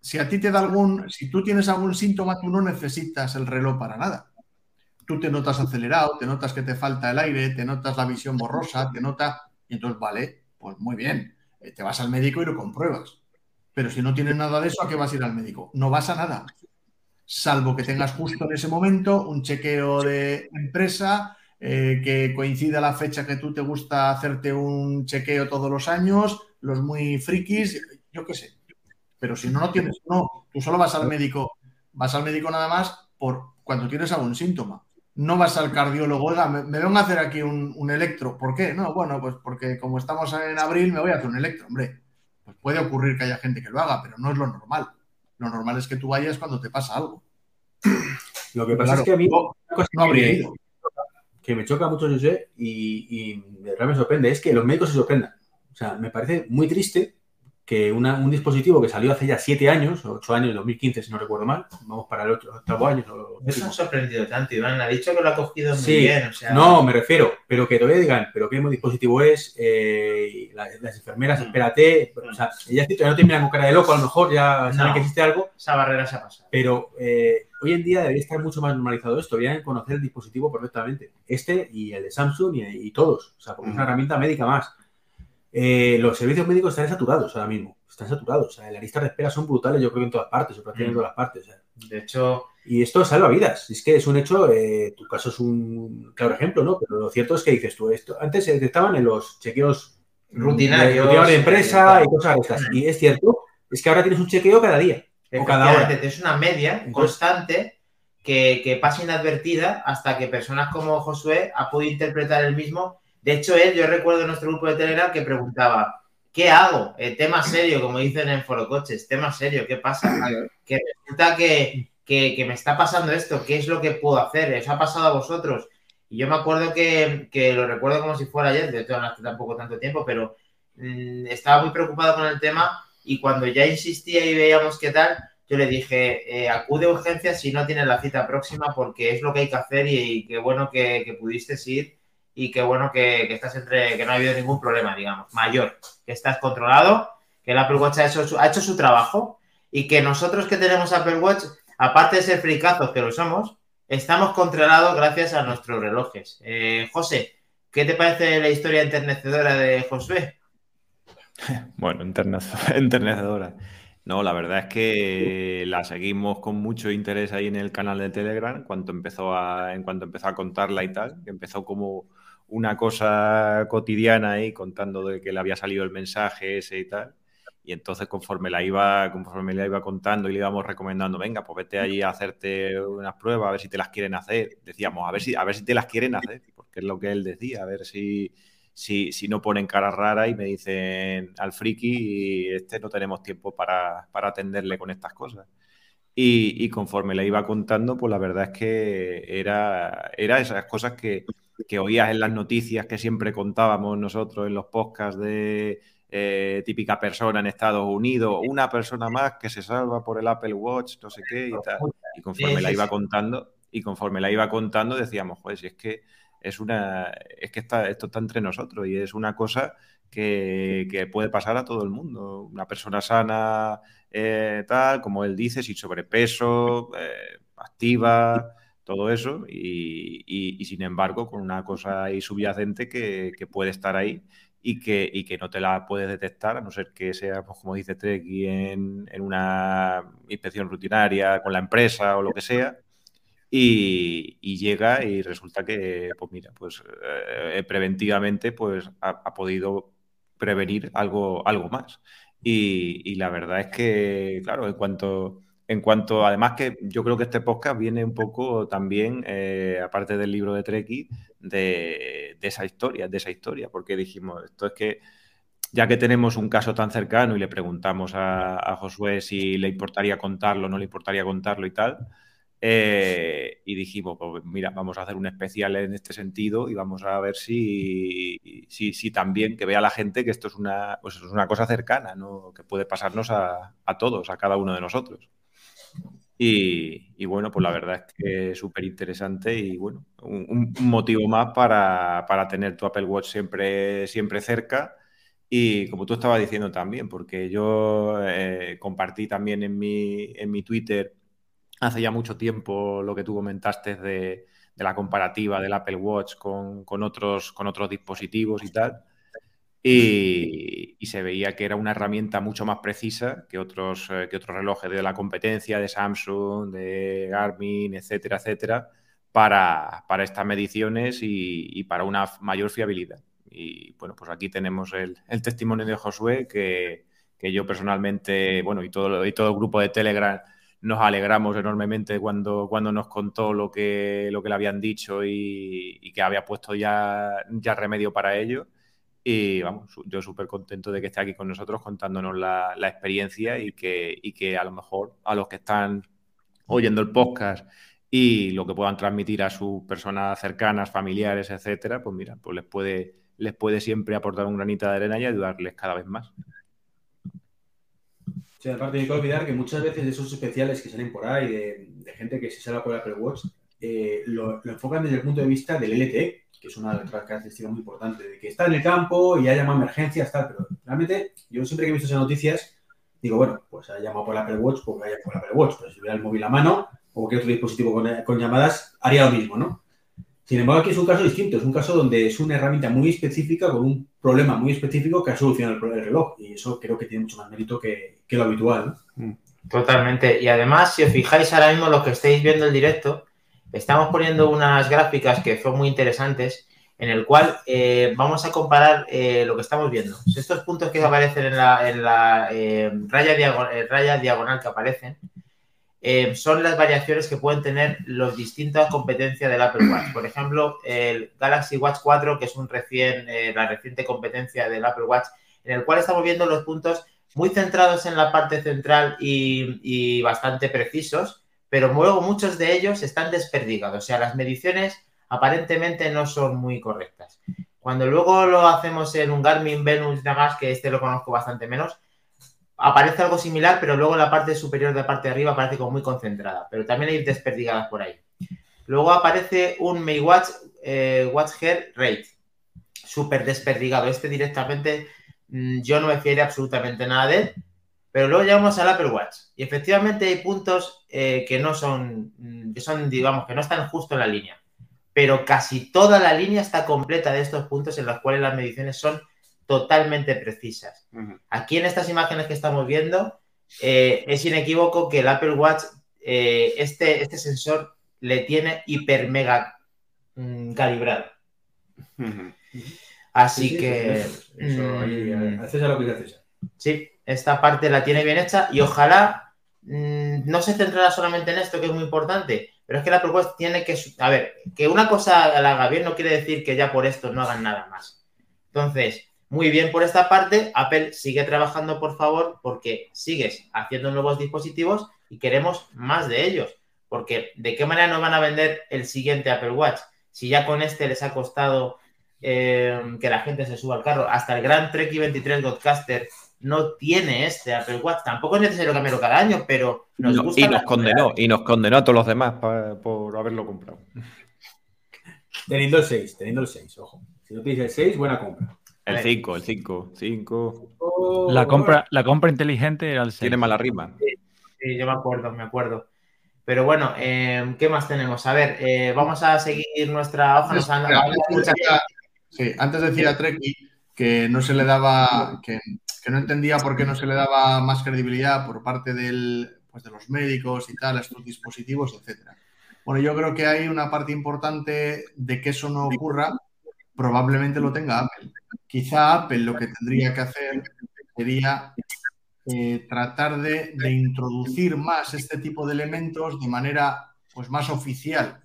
si a ti te da algún, si tú tienes algún síntoma, tú no necesitas el reloj para nada. Tú te notas acelerado, te notas que te falta el aire, te notas la visión borrosa, te nota, y entonces, vale, pues muy bien, eh, te vas al médico y lo compruebas. Pero si no tienes nada de eso, ¿a qué vas a ir al médico? No vas a nada. Salvo que tengas justo en ese momento un chequeo de empresa, eh, que coincida la fecha que tú te gusta hacerte un chequeo todos los años, los muy frikis, yo qué sé. Pero si no, no tienes, no, tú solo vas al médico, vas al médico nada más por cuando tienes algún síntoma. No vas al cardiólogo, oiga, me, me vengo a hacer aquí un, un, electro. ¿Por qué? No, bueno, pues porque como estamos en abril me voy a hacer un electro. Hombre, pues puede ocurrir que haya gente que lo haga, pero no es lo normal. Lo normal es que tú vayas cuando te pasa algo. Lo que pasa Claro, es que a mí no, no habría que, ido. que me choca mucho, José, y, y de verdad me sorprende, es que los médicos se sorprendan. O sea, me parece muy triste que una- un dispositivo que salió hace ya siete años, ocho años, 2015, si no recuerdo mal, vamos para el otro, octavo año. o- No se ha sorprendido tanto, Iván. Ha dicho que lo ha cogido muy bien. O sea, No, me refiero, pero que todavía digan, pero qué dispositivo es, eh, las enfermeras, Mm. espérate, o sea, ya no te miran con cara de loco, a lo mejor ya saben No. que existe algo, esa barrera se ha pasado. pero eh, hoy en día debería estar mucho más normalizado esto, deberían conocer el dispositivo perfectamente, este y el de Samsung y, y todos, o sea, porque es una herramienta médica más. Eh, los servicios médicos están saturados ahora mismo, están saturados, o sea, las listas de espera son brutales, yo creo que en todas partes, o prácticamente en Mm. todas partes, o sea, De hecho, y esto salva vidas. Es que es un hecho, eh, tu caso es un claro ejemplo, ¿no? Pero lo cierto es que dices tú, esto antes se detectaban en los chequeos mm, Rutinarios, de, de empresa y cosas de estas. Y es cierto, es que ahora tienes un chequeo cada día. O cada hora. es una media constante que, que pasa inadvertida hasta que personas como Josué ha podido interpretar el mismo. De hecho, él, yo recuerdo en nuestro grupo de Telegram que preguntaba, ¿qué hago? Eh, tema serio, como dicen en Foro Coches, tema serio, ¿qué pasa? que resulta que, que- que me está pasando esto, ¿qué es lo que puedo hacer? ¿Os ha pasado a vosotros? Y yo me acuerdo que, que lo recuerdo como si fuera ayer, de hecho hace tampoco tanto tiempo, pero mm, estaba muy preocupado con el tema y cuando ya insistía y veíamos qué tal, yo le dije, eh, acude a urgencias si no tienes la cita próxima porque es lo que hay que hacer y, y qué bueno que, que pudiste ir y qué bueno que, que estás entre, que no ha habido ningún problema, digamos, mayor, que estás controlado, que el Apple Watch ha hecho su, ha hecho su trabajo y que nosotros que tenemos Apple Watch, aparte de ser fricazos que lo somos, estamos controlados gracias a nuestros relojes. Eh, José, ¿qué te parece la historia enternecedora de Josué? Bueno, enterne- enternecedora. No, la verdad es que la seguimos con mucho interés ahí en el canal de Telegram en cuanto empezó a, en cuanto empezó a contarla y tal, que empezó como una cosa cotidiana ahí contando de que le había salido el mensaje ese y tal. Y entonces conforme la iba, conforme la iba contando y le íbamos recomendando, venga, pues vete allí a hacerte unas pruebas, a ver si te las quieren hacer. Decíamos, a ver si, a ver si te las quieren hacer, porque es lo que él decía, a ver si, si, si no ponen cara rara y me dicen al friki, este no tenemos tiempo para, para atenderle con estas cosas. Y, y conforme le iba contando, pues la verdad es que era, era esas cosas que, que oías en las noticias que siempre contábamos nosotros en los podcasts de eh, típica persona en Estados Unidos, una persona más que se salva por el Apple Watch, no sé qué y tal. Y conforme la iba contando, y conforme la iba contando, decíamos, joder, si es que es una, es que está, esto está entre nosotros y es una cosa que, que puede pasar a todo el mundo. Una persona sana, eh, tal, como él dice, sin sobrepeso, eh, activa, todo eso, y, sin embargo, con una cosa ahí subyacente que, puede estar ahí y que, y que no te la puedes detectar, a no ser que sea, pues, como dice Treki, en, una inspección rutinaria con la empresa o lo que sea. Y, llega y resulta que, pues mira, pues eh, preventivamente pues ha, podido prevenir algo, algo más. Y la verdad es que, claro, en cuanto, en cuanto, además que yo creo que este podcast viene un poco también, eh, aparte del libro de Treki, de, esa historia, de esa historia, porque dijimos, esto es que ya que tenemos un caso tan cercano y le preguntamos a, a Josué si le importaría contarlo, no le importaría contarlo y tal, eh, y dijimos, pues mira, vamos a hacer un especial en este sentido y vamos a ver si, si, si también que vea la gente que esto es una, pues es una cosa cercana, ¿no? que puede pasarnos a, a todos, a cada uno de nosotros. Y, bueno, pues la verdad es que es súper interesante y bueno, un, motivo más para, para tener tu Apple Watch siempre, siempre cerca. Y como tú estabas diciendo también, porque yo eh, compartí también en mi, en mi Twitter hace ya mucho tiempo lo que tú comentaste de, la comparativa del Apple Watch con, otros, con otros dispositivos y tal. Y, se veía que era una herramienta mucho más precisa que otros, eh, que otros relojes de la competencia, de Samsung, de Garmin, etcétera, etcétera, para, estas mediciones y, para una mayor fiabilidad. Y bueno, pues aquí tenemos el, testimonio de Josué, que, yo personalmente, bueno, y todo, y todo el grupo de Telegram nos alegramos enormemente cuando, cuando nos contó lo que, lo que le habían dicho y, que había puesto ya, ya remedio para ello. Y vamos, yo súper contento de que esté aquí con nosotros contándonos la, experiencia y que, y que a lo mejor a los que están oyendo el podcast y lo que puedan transmitir a sus personas cercanas, familiares, etcétera, pues mira, pues les puede, les puede siempre aportar un granito de arena y ayudarles cada vez más. Sí, aparte hay que olvidar que muchas veces esos especiales que salen por ahí de, gente que se sale por Apple Watch eh, lo, enfocan desde el punto de vista del LTE, que es una de las características muy importantes, de que está en el campo y ha llamado emergencias, tal, pero realmente yo siempre que he visto esas noticias digo, bueno, pues ha llamado por Apple Watch, pues vaya por Apple Watch, pero si hubiera el móvil a mano o cualquier otro dispositivo con, con llamadas, haría lo mismo, ¿no? Sin embargo, aquí es un caso distinto, es un caso donde es una herramienta muy específica con un problema muy específico que ha solucionado el, reloj. Y eso creo que tiene mucho más mérito que, lo habitual. Mm. Totalmente. Y además, si os fijáis ahora mismo los que estáis viendo el directo, estamos poniendo unas gráficas que son muy interesantes, en el cual eh, vamos a comparar eh, lo que estamos viendo. Estos puntos que aparecen en la, eh, raya, raya diagonal que aparecen, son las variaciones que pueden tener las distintas competencias del Apple Watch. Por ejemplo, el Galaxy Watch 4, que es un la reciente competencia del Apple Watch, en el cual estamos viendo los puntos muy centrados en la parte central y, bastante precisos, pero luego muchos de ellos están desperdigados. O sea, las mediciones aparentemente no son muy correctas. Cuando luego lo hacemos en un Garmin Venus más que este lo conozco bastante menos, aparece algo similar, pero luego la parte superior de la parte de arriba aparece como muy concentrada, pero también hay desperdigadas por ahí. Luego aparece un Maywatch eh, Watch Hair Rate, súper desperdigado. Este directamente mm, yo no me fiere absolutamente nada de él, pero luego llegamos al Apple Watch y efectivamente hay puntos eh, que no son, mm, que son, digamos, que no están justo en la línea, pero casi toda la línea está completa de estos puntos en los cuales las mediciones son totalmente precisas. Aquí en estas imágenes que estamos viendo, eh, es inequívoco que el Apple Watch, eh, este, este sensor le tiene hiper mega mm, calibrado. Así que. Mm, lo que Sí, esta parte la tiene bien hecha y ojalá mm, no se centrara solamente en esto, que es muy importante, pero es que Apple Watch tiene que. A ver, que una cosa la haga bien no quiere decir que ya por esto no hagan nada más. Entonces, muy bien por esta parte. Apple sigue trabajando, por favor, porque sigues haciendo nuevos dispositivos y queremos más de ellos. Porque ¿de qué manera nos van a vender el siguiente Apple Watch? Si ya con este les ha costado eh, que la gente se suba al carro. Hasta el gran Trek 23 Godcaster no tiene este Apple Watch. Tampoco es necesario cambiarlo cada año, pero nos gusta. Y nos condenó, y nos condenó a todos los demás por haberlo comprado. Teniendo el 6, teniendo el 6, ojo. Si no tienes el 6, buena compra. El 5, el 5, 5. La compra, la compra inteligente era el 6. Tiene mala rima. Sí, yo me acuerdo, me acuerdo. Pero bueno, eh, ¿qué más tenemos? A ver, eh, vamos a seguir nuestra hoja. sí, antes decir a Treki que no se le daba, que, no entendía por qué no se le daba más credibilidad por parte del, pues de los médicos y tal a estos dispositivos, etcétera. Bueno, yo creo que hay una parte importante de que eso no ocurra probablemente lo tenga Apple. Quizá Apple lo que tendría que hacer sería eh, tratar de, introducir más este tipo de elementos de manera pues, más oficial,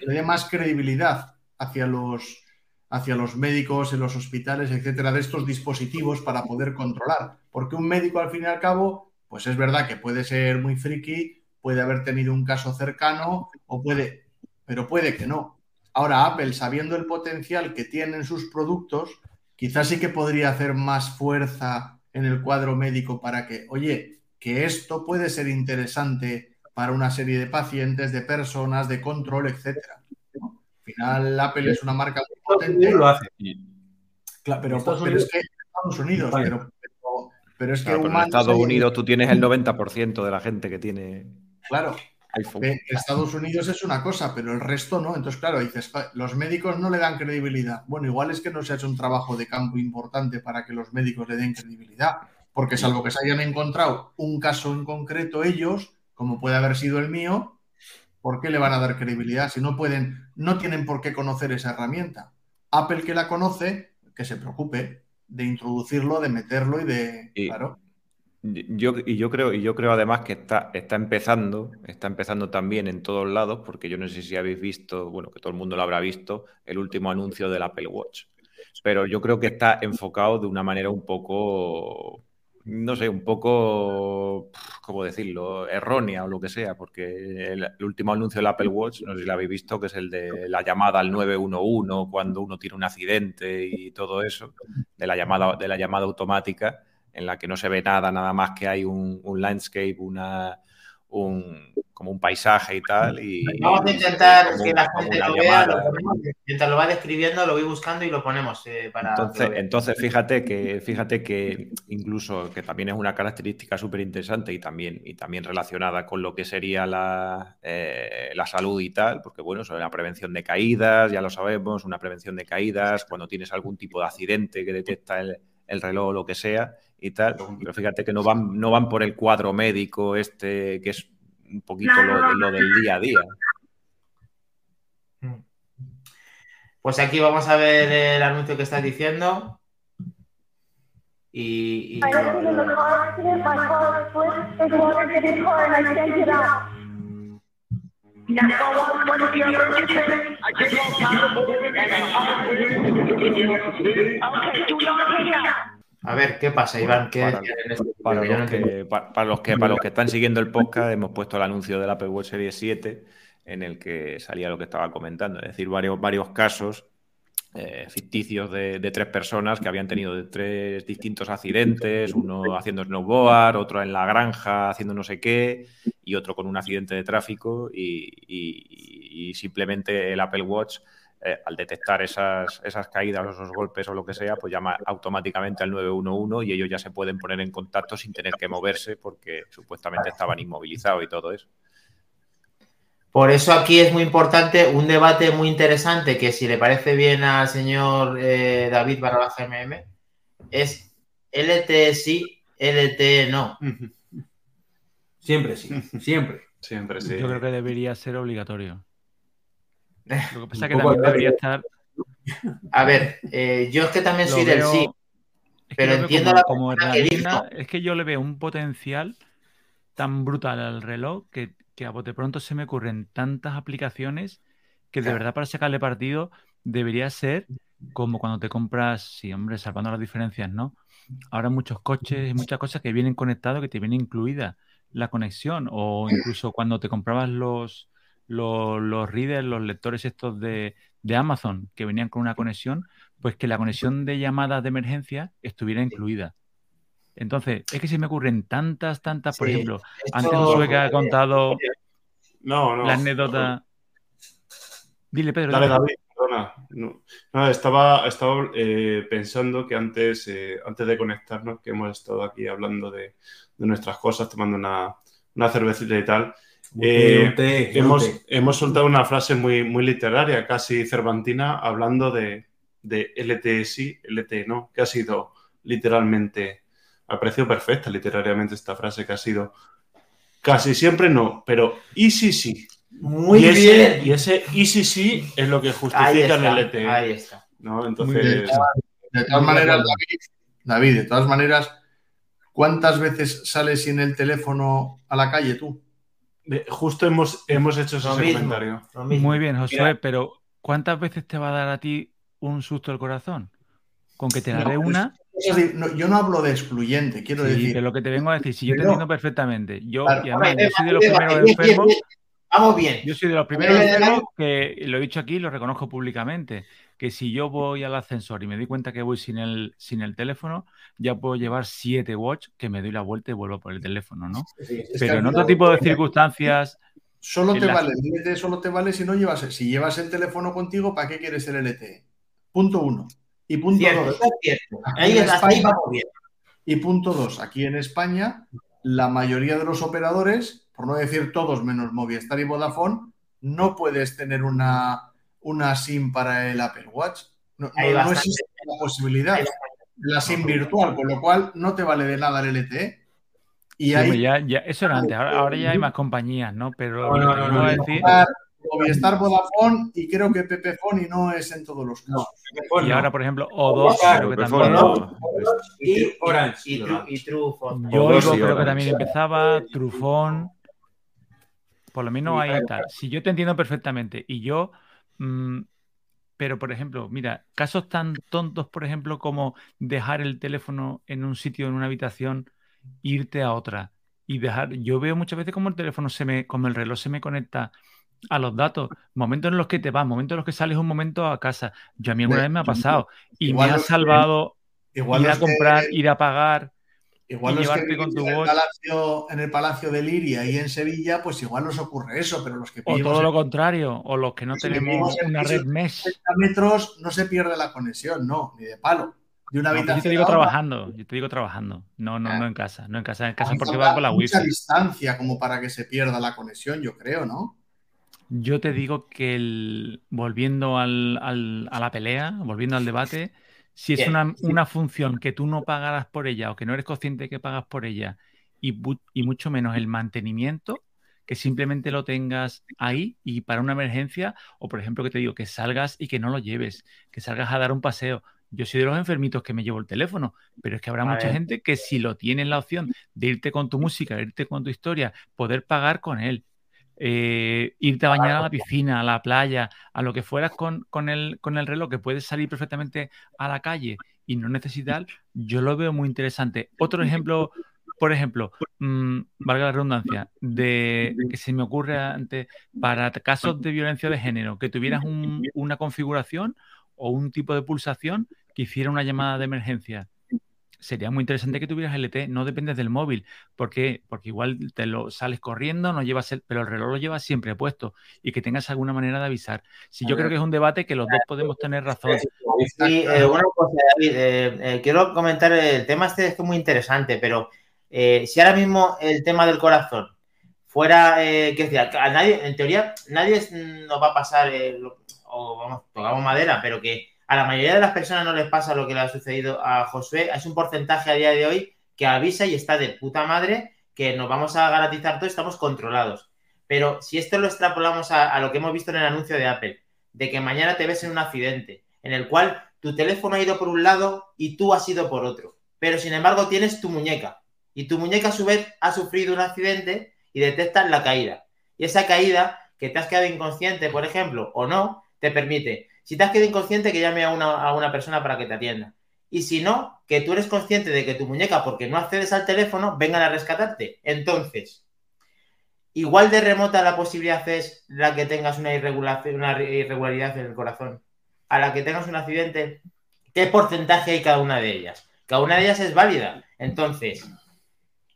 que le dé más credibilidad hacia los, hacia los médicos en los hospitales, etcétera, de estos dispositivos para poder controlar. Porque un médico, al fin y al cabo, pues es verdad que puede ser muy friki, puede haber tenido un caso cercano, o puede, pero puede que no. Ahora Apple, sabiendo el potencial que tienen sus productos, quizás sí que podría hacer más fuerza en el cuadro médico para que, oye, que esto puede ser interesante para una serie de pacientes, de personas, de control, etcétera. Al final, Apple es una marca muy potente. Lo hace. Claro, pero, es que Estados Unidos, pero, es que en Estados Unidos tú tienes el 90% de la gente que tiene. Claro, iPhone. que Estados Unidos es una cosa, pero el resto no. Entonces, claro, dices, "Ja, los médicos no le dan credibilidad. Bueno, igual es que no se ha hecho un trabajo de campo importante para que los médicos le den credibilidad, porque salvo que se hayan encontrado un caso en concreto ellos, como puede haber sido el mío, ¿por qué le van a dar credibilidad si no pueden, no tienen por qué conocer esa herramienta? Apple que la conoce, que se preocupe de introducirlo, de meterlo y de, Y- claro. Yo, y yo creo, y yo creo además que está, está empezando, está empezando también en todos lados, porque yo no sé si habéis visto, bueno, que todo el mundo lo habrá visto, el último anuncio del Apple Watch. Pero yo creo que está enfocado de una manera un poco, no sé, un poco, ¿cómo decirlo?, errónea o lo que sea, porque el, el último anuncio del Apple Watch, no sé si lo habéis visto, que es el de la llamada al 911 cuando uno tiene un accidente y todo eso, de la llamada, de la llamada automática en la que no se ve nada, nada más que hay un, un landscape, una, un, como un paisaje y tal. Y, Vamos a intentar como que la gente lo vea, lo ponemos, mientras lo va describiendo, lo voy buscando y lo ponemos eh, para. Entonces, entonces fíjate que fíjate que incluso que también es una característica súper interesante y también, y también relacionada con lo que sería la, eh, la salud y tal, porque bueno, sobre la prevención de caídas, ya lo sabemos, una prevención de caídas, cuando tienes algún tipo de accidente que detecta el, el reloj o lo que sea y tal, pero fíjate que no van, no van por el cuadro médico este, que es un poquito lo, lo del día a día. Pues aquí vamos a ver el anuncio que estás diciendo. Y. y Your? I just want Okay, do a ver, ¿qué pasa, Iván? ¿Qué Para- los, que, pa- para, los que, para los que están siguiendo el podcast, hemos puesto el anuncio del Apple Watch Series 7 en el que salía lo que estaba comentando, es decir, varios, varios casos eh, ficticios de, de tres personas que habían tenido tres distintos accidentes, uno haciendo snowboard, otro en la granja haciendo no sé qué y otro con un accidente de tráfico y simplemente el Apple Watch eh, al detectar esas, esas caídas o esos golpes o lo que sea, pues llama automáticamente al 911 y ellos ya se pueden poner en contacto sin tener que moverse porque supuestamente estaban inmovilizados y todo eso. Por eso aquí es muy importante un debate muy interesante que si le parece bien al señor eh, David barra GMM es LTE sí, LTE no. Siempre sí, siempre. Siempre sí. Yo creo que debería ser obligatorio. Lo que pasa es que también de- debería estar. A ver, eh, yo es que también lo soy del sí. es que pero entiendo como, la como que. Es que yo le veo un potencial tan brutal al reloj que, que a bote pronto se me ocurren tantas aplicaciones que de verdad para sacarle partido debería ser como cuando te compras, sí, hombre, salvando las diferencias, ¿no? Ahora muchos coches y muchas cosas que vienen conectados, que te viene incluida la conexión, o incluso cuando te comprabas los, los, los readers, los lectores estos de, de Amazon, que venían con una conexión, pues que la conexión de llamadas de emergencia estuviera incluida. Entonces, es que se me ocurren tantas, tantas, por Sí, ejemplo, esto- antes Josué que ha contado No, no. la anécdota. Dile, Pedro. Dale. David, perdona. No, No, estaba, estaba eh, pensando que antes, eh, antes de conectarnos, que hemos estado aquí hablando de, de nuestras cosas, tomando una, una cervecita y tal, Eh, hemos, hemos soltado una frase muy, muy literaria, casi cervantina, hablando de, de LTE sí, LTE no, que ha sido literalmente, ha parecido perfecta literariamente esta frase, que ha sido casi siempre no, pero y sí sí. Muy y ese, bien. Y ese y sí sí es lo que justifica el está, LTE. ahí está. ¿no? Entonces. De todas maneras, David, David, de todas maneras, ¿cuántas veces sales sin el teléfono a la calle tú? de- justo hemos, hemos hecho ese Lo mismo. comentario. Muy bien, Josué, Mira. pero ¿cuántas veces te va a dar a ti un susto el corazón? Con que te No, pues, una. No, yo no hablo de excluyente, quiero Sí, decir. de lo que te vengo a decir. Si yo te entiendo perfectamente. Yo, Claro. y además, Hombre, yo soy de los primeros bien, enfermos. bien. Vamos bien. Yo soy de los primeros enfermos que lo he dicho aquí y lo reconozco públicamente. Que si yo voy al ascensor y me doy cuenta que voy sin el, sin el teléfono, ya puedo llevar siete watch que me doy la vuelta y vuelvo por el teléfono, ¿no? Pero en otro tipo de circunstancias, Solo te la- vale, el LTE solo te vale si no llevas, si llevas el teléfono contigo, ¿para qué quieres el LTE? Punto uno. Y punto Cierto, dos. cierto. Ahí, ahí España- vamos bien. Y punto dos, aquí en España la mayoría de los operadores, por no decir todos menos Movistar y Vodafone, no puedes tener una, una SIM para el Apple Watch. No, Hay no- no bastante. existe la posibilidad. La SIM virtual, con lo cual no te vale de nada el LTE. Y Sí, hombre, ya, ya- eso era antes, ahora, ahora ya hay más compañías, ¿no? Pero No, decir, Movistar, Vodafone y creo que Pepefone y no es en todos los casos. y ahora, por ejemplo, O2, Claro, creo que Pepefone también. no. Y, Orange. y, True, y. Yo creo que Orange. también empezaba, Trufón. Por lo menos ahí tal. Si yo te entiendo perfectamente. Y yo. mm, pero, por ejemplo, mira, casos tan tontos, por ejemplo, como dejar el teléfono en un sitio, en una habitación, irte a otra. Y dejar. Yo veo muchas veces como el teléfono se me. como el reloj se me conecta a los datos. Momentos en los que te vas, momentos en los que sales un momento a casa. Yo a mí alguna vez me ha pasado. Y me ha que- salvado Igual ir a que- comprar, ir a pagar. Igual y los que llevarte con tu en el, watch. palacio, en el Palacio de Liria y en Sevilla, pues igual nos ocurre eso, pero los que O todo en lo contrario, o los que no tenemos una red mesh. 30 metros no se pierde la conexión, no, ni de palo. De una No, habitación yo te digo trabajando, yo te digo trabajando. No, no, Ah. no en casa, no en casa, en casa hace porque va con la mucha wifi. distancia como para que se pierda la conexión, yo creo, ¿no? Yo te digo que el, volviendo al, al- a la pelea, volviendo al debate, si es una, una función que tú no pagaras por ella o que no eres consciente que pagas por ella y, mucho menos el mantenimiento, que simplemente lo tengas ahí y para una emergencia, o por ejemplo que te digo que salgas y que no lo lleves, que salgas a dar un paseo. Yo soy de los enfermitos que me llevo el teléfono, pero es que habrá A mucha ver. gente que si lo tiene la opción de irte con tu música, de irte con tu historia, poder pagar con él, eh, irte a bañar a la piscina, a la playa, a lo que fueras con, con el, con el reloj, que puedes salir perfectamente a la calle y no necesitar, yo lo veo muy interesante. Otro ejemplo, por ejemplo, mm, valga la redundancia, de que se me ocurre antes, para casos de violencia de género, que tuvieras un- una configuración o un tipo de pulsación que hiciera una llamada de emergencia. Sería muy interesante que tuvieras LT, no dependes del móvil. ¿Por qué? Porque igual te lo sales corriendo, no llevas el, pero el reloj lo llevas siempre puesto y que tengas alguna manera de avisar. Si yo creo que es un debate que los dos podemos tener razón. Sí, eh, una cosa, David, eh, eh, quiero comentar el tema este es que es muy interesante, pero eh, si ahora mismo el tema del corazón fuera, eh, que decir, a nadie, en teoría, nadie es- nos va a pasar, eh, lo- o vamos, tocamos madera, pero que a la mayoría de las personas no les pasa lo que le ha sucedido a Josué. Es un porcentaje a día de hoy que avisa y está de puta madre que nos vamos a garantizar todo, estamos controlados. Pero si esto lo extrapolamos a, a lo que hemos visto en el anuncio de Apple, de que mañana te ves en un accidente, en el cual tu teléfono ha ido por un lado y tú has ido por otro, pero sin embargo tienes tu muñeca y tu muñeca a su vez ha sufrido un accidente y detectas la caída. Y esa caída, que te has quedado inconsciente, por ejemplo, o no, te permite, si te has quedado inconsciente, que llame a una, a una persona para que te atienda. Y si no, que tú eres consciente de que tu muñeca, porque no accedes al teléfono, vengan a rescatarte. Entonces, igual de remota la posibilidad es la que tengas una, una irregularidad en el corazón, a la que tengas un accidente, ¿qué porcentaje hay cada una de ellas? Cada una de ellas es válida. Entonces,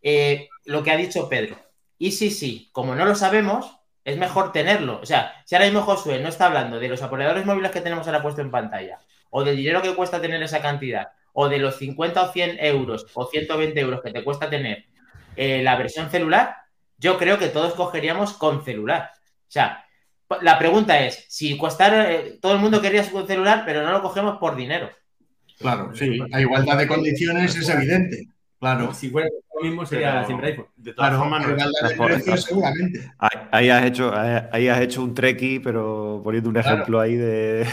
eh, lo que ha dicho Pedro, y sí, sí, como no lo sabemos, es mejor tenerlo. O sea, si ahora mismo Josué no está hablando de los operadores móviles que tenemos ahora puesto en pantalla, o del dinero que cuesta tener esa cantidad, o de los 50 o 100 euros o 120 euros que te cuesta tener eh, la versión celular, yo creo que todos cogeríamos con celular. O sea, la pregunta es, si costara, eh, todo el mundo quería su celular, pero no lo cogemos por dinero. Claro, sí. A igualdad de condiciones es evidente. Claro. Si fuera lo mismo sería Pero- siempre iPhone. De todas Claro, formas, precios seguramente. Ahí, ahí has hecho, ahí, has hecho un treki, pero poniendo un Claro. ejemplo ahí de.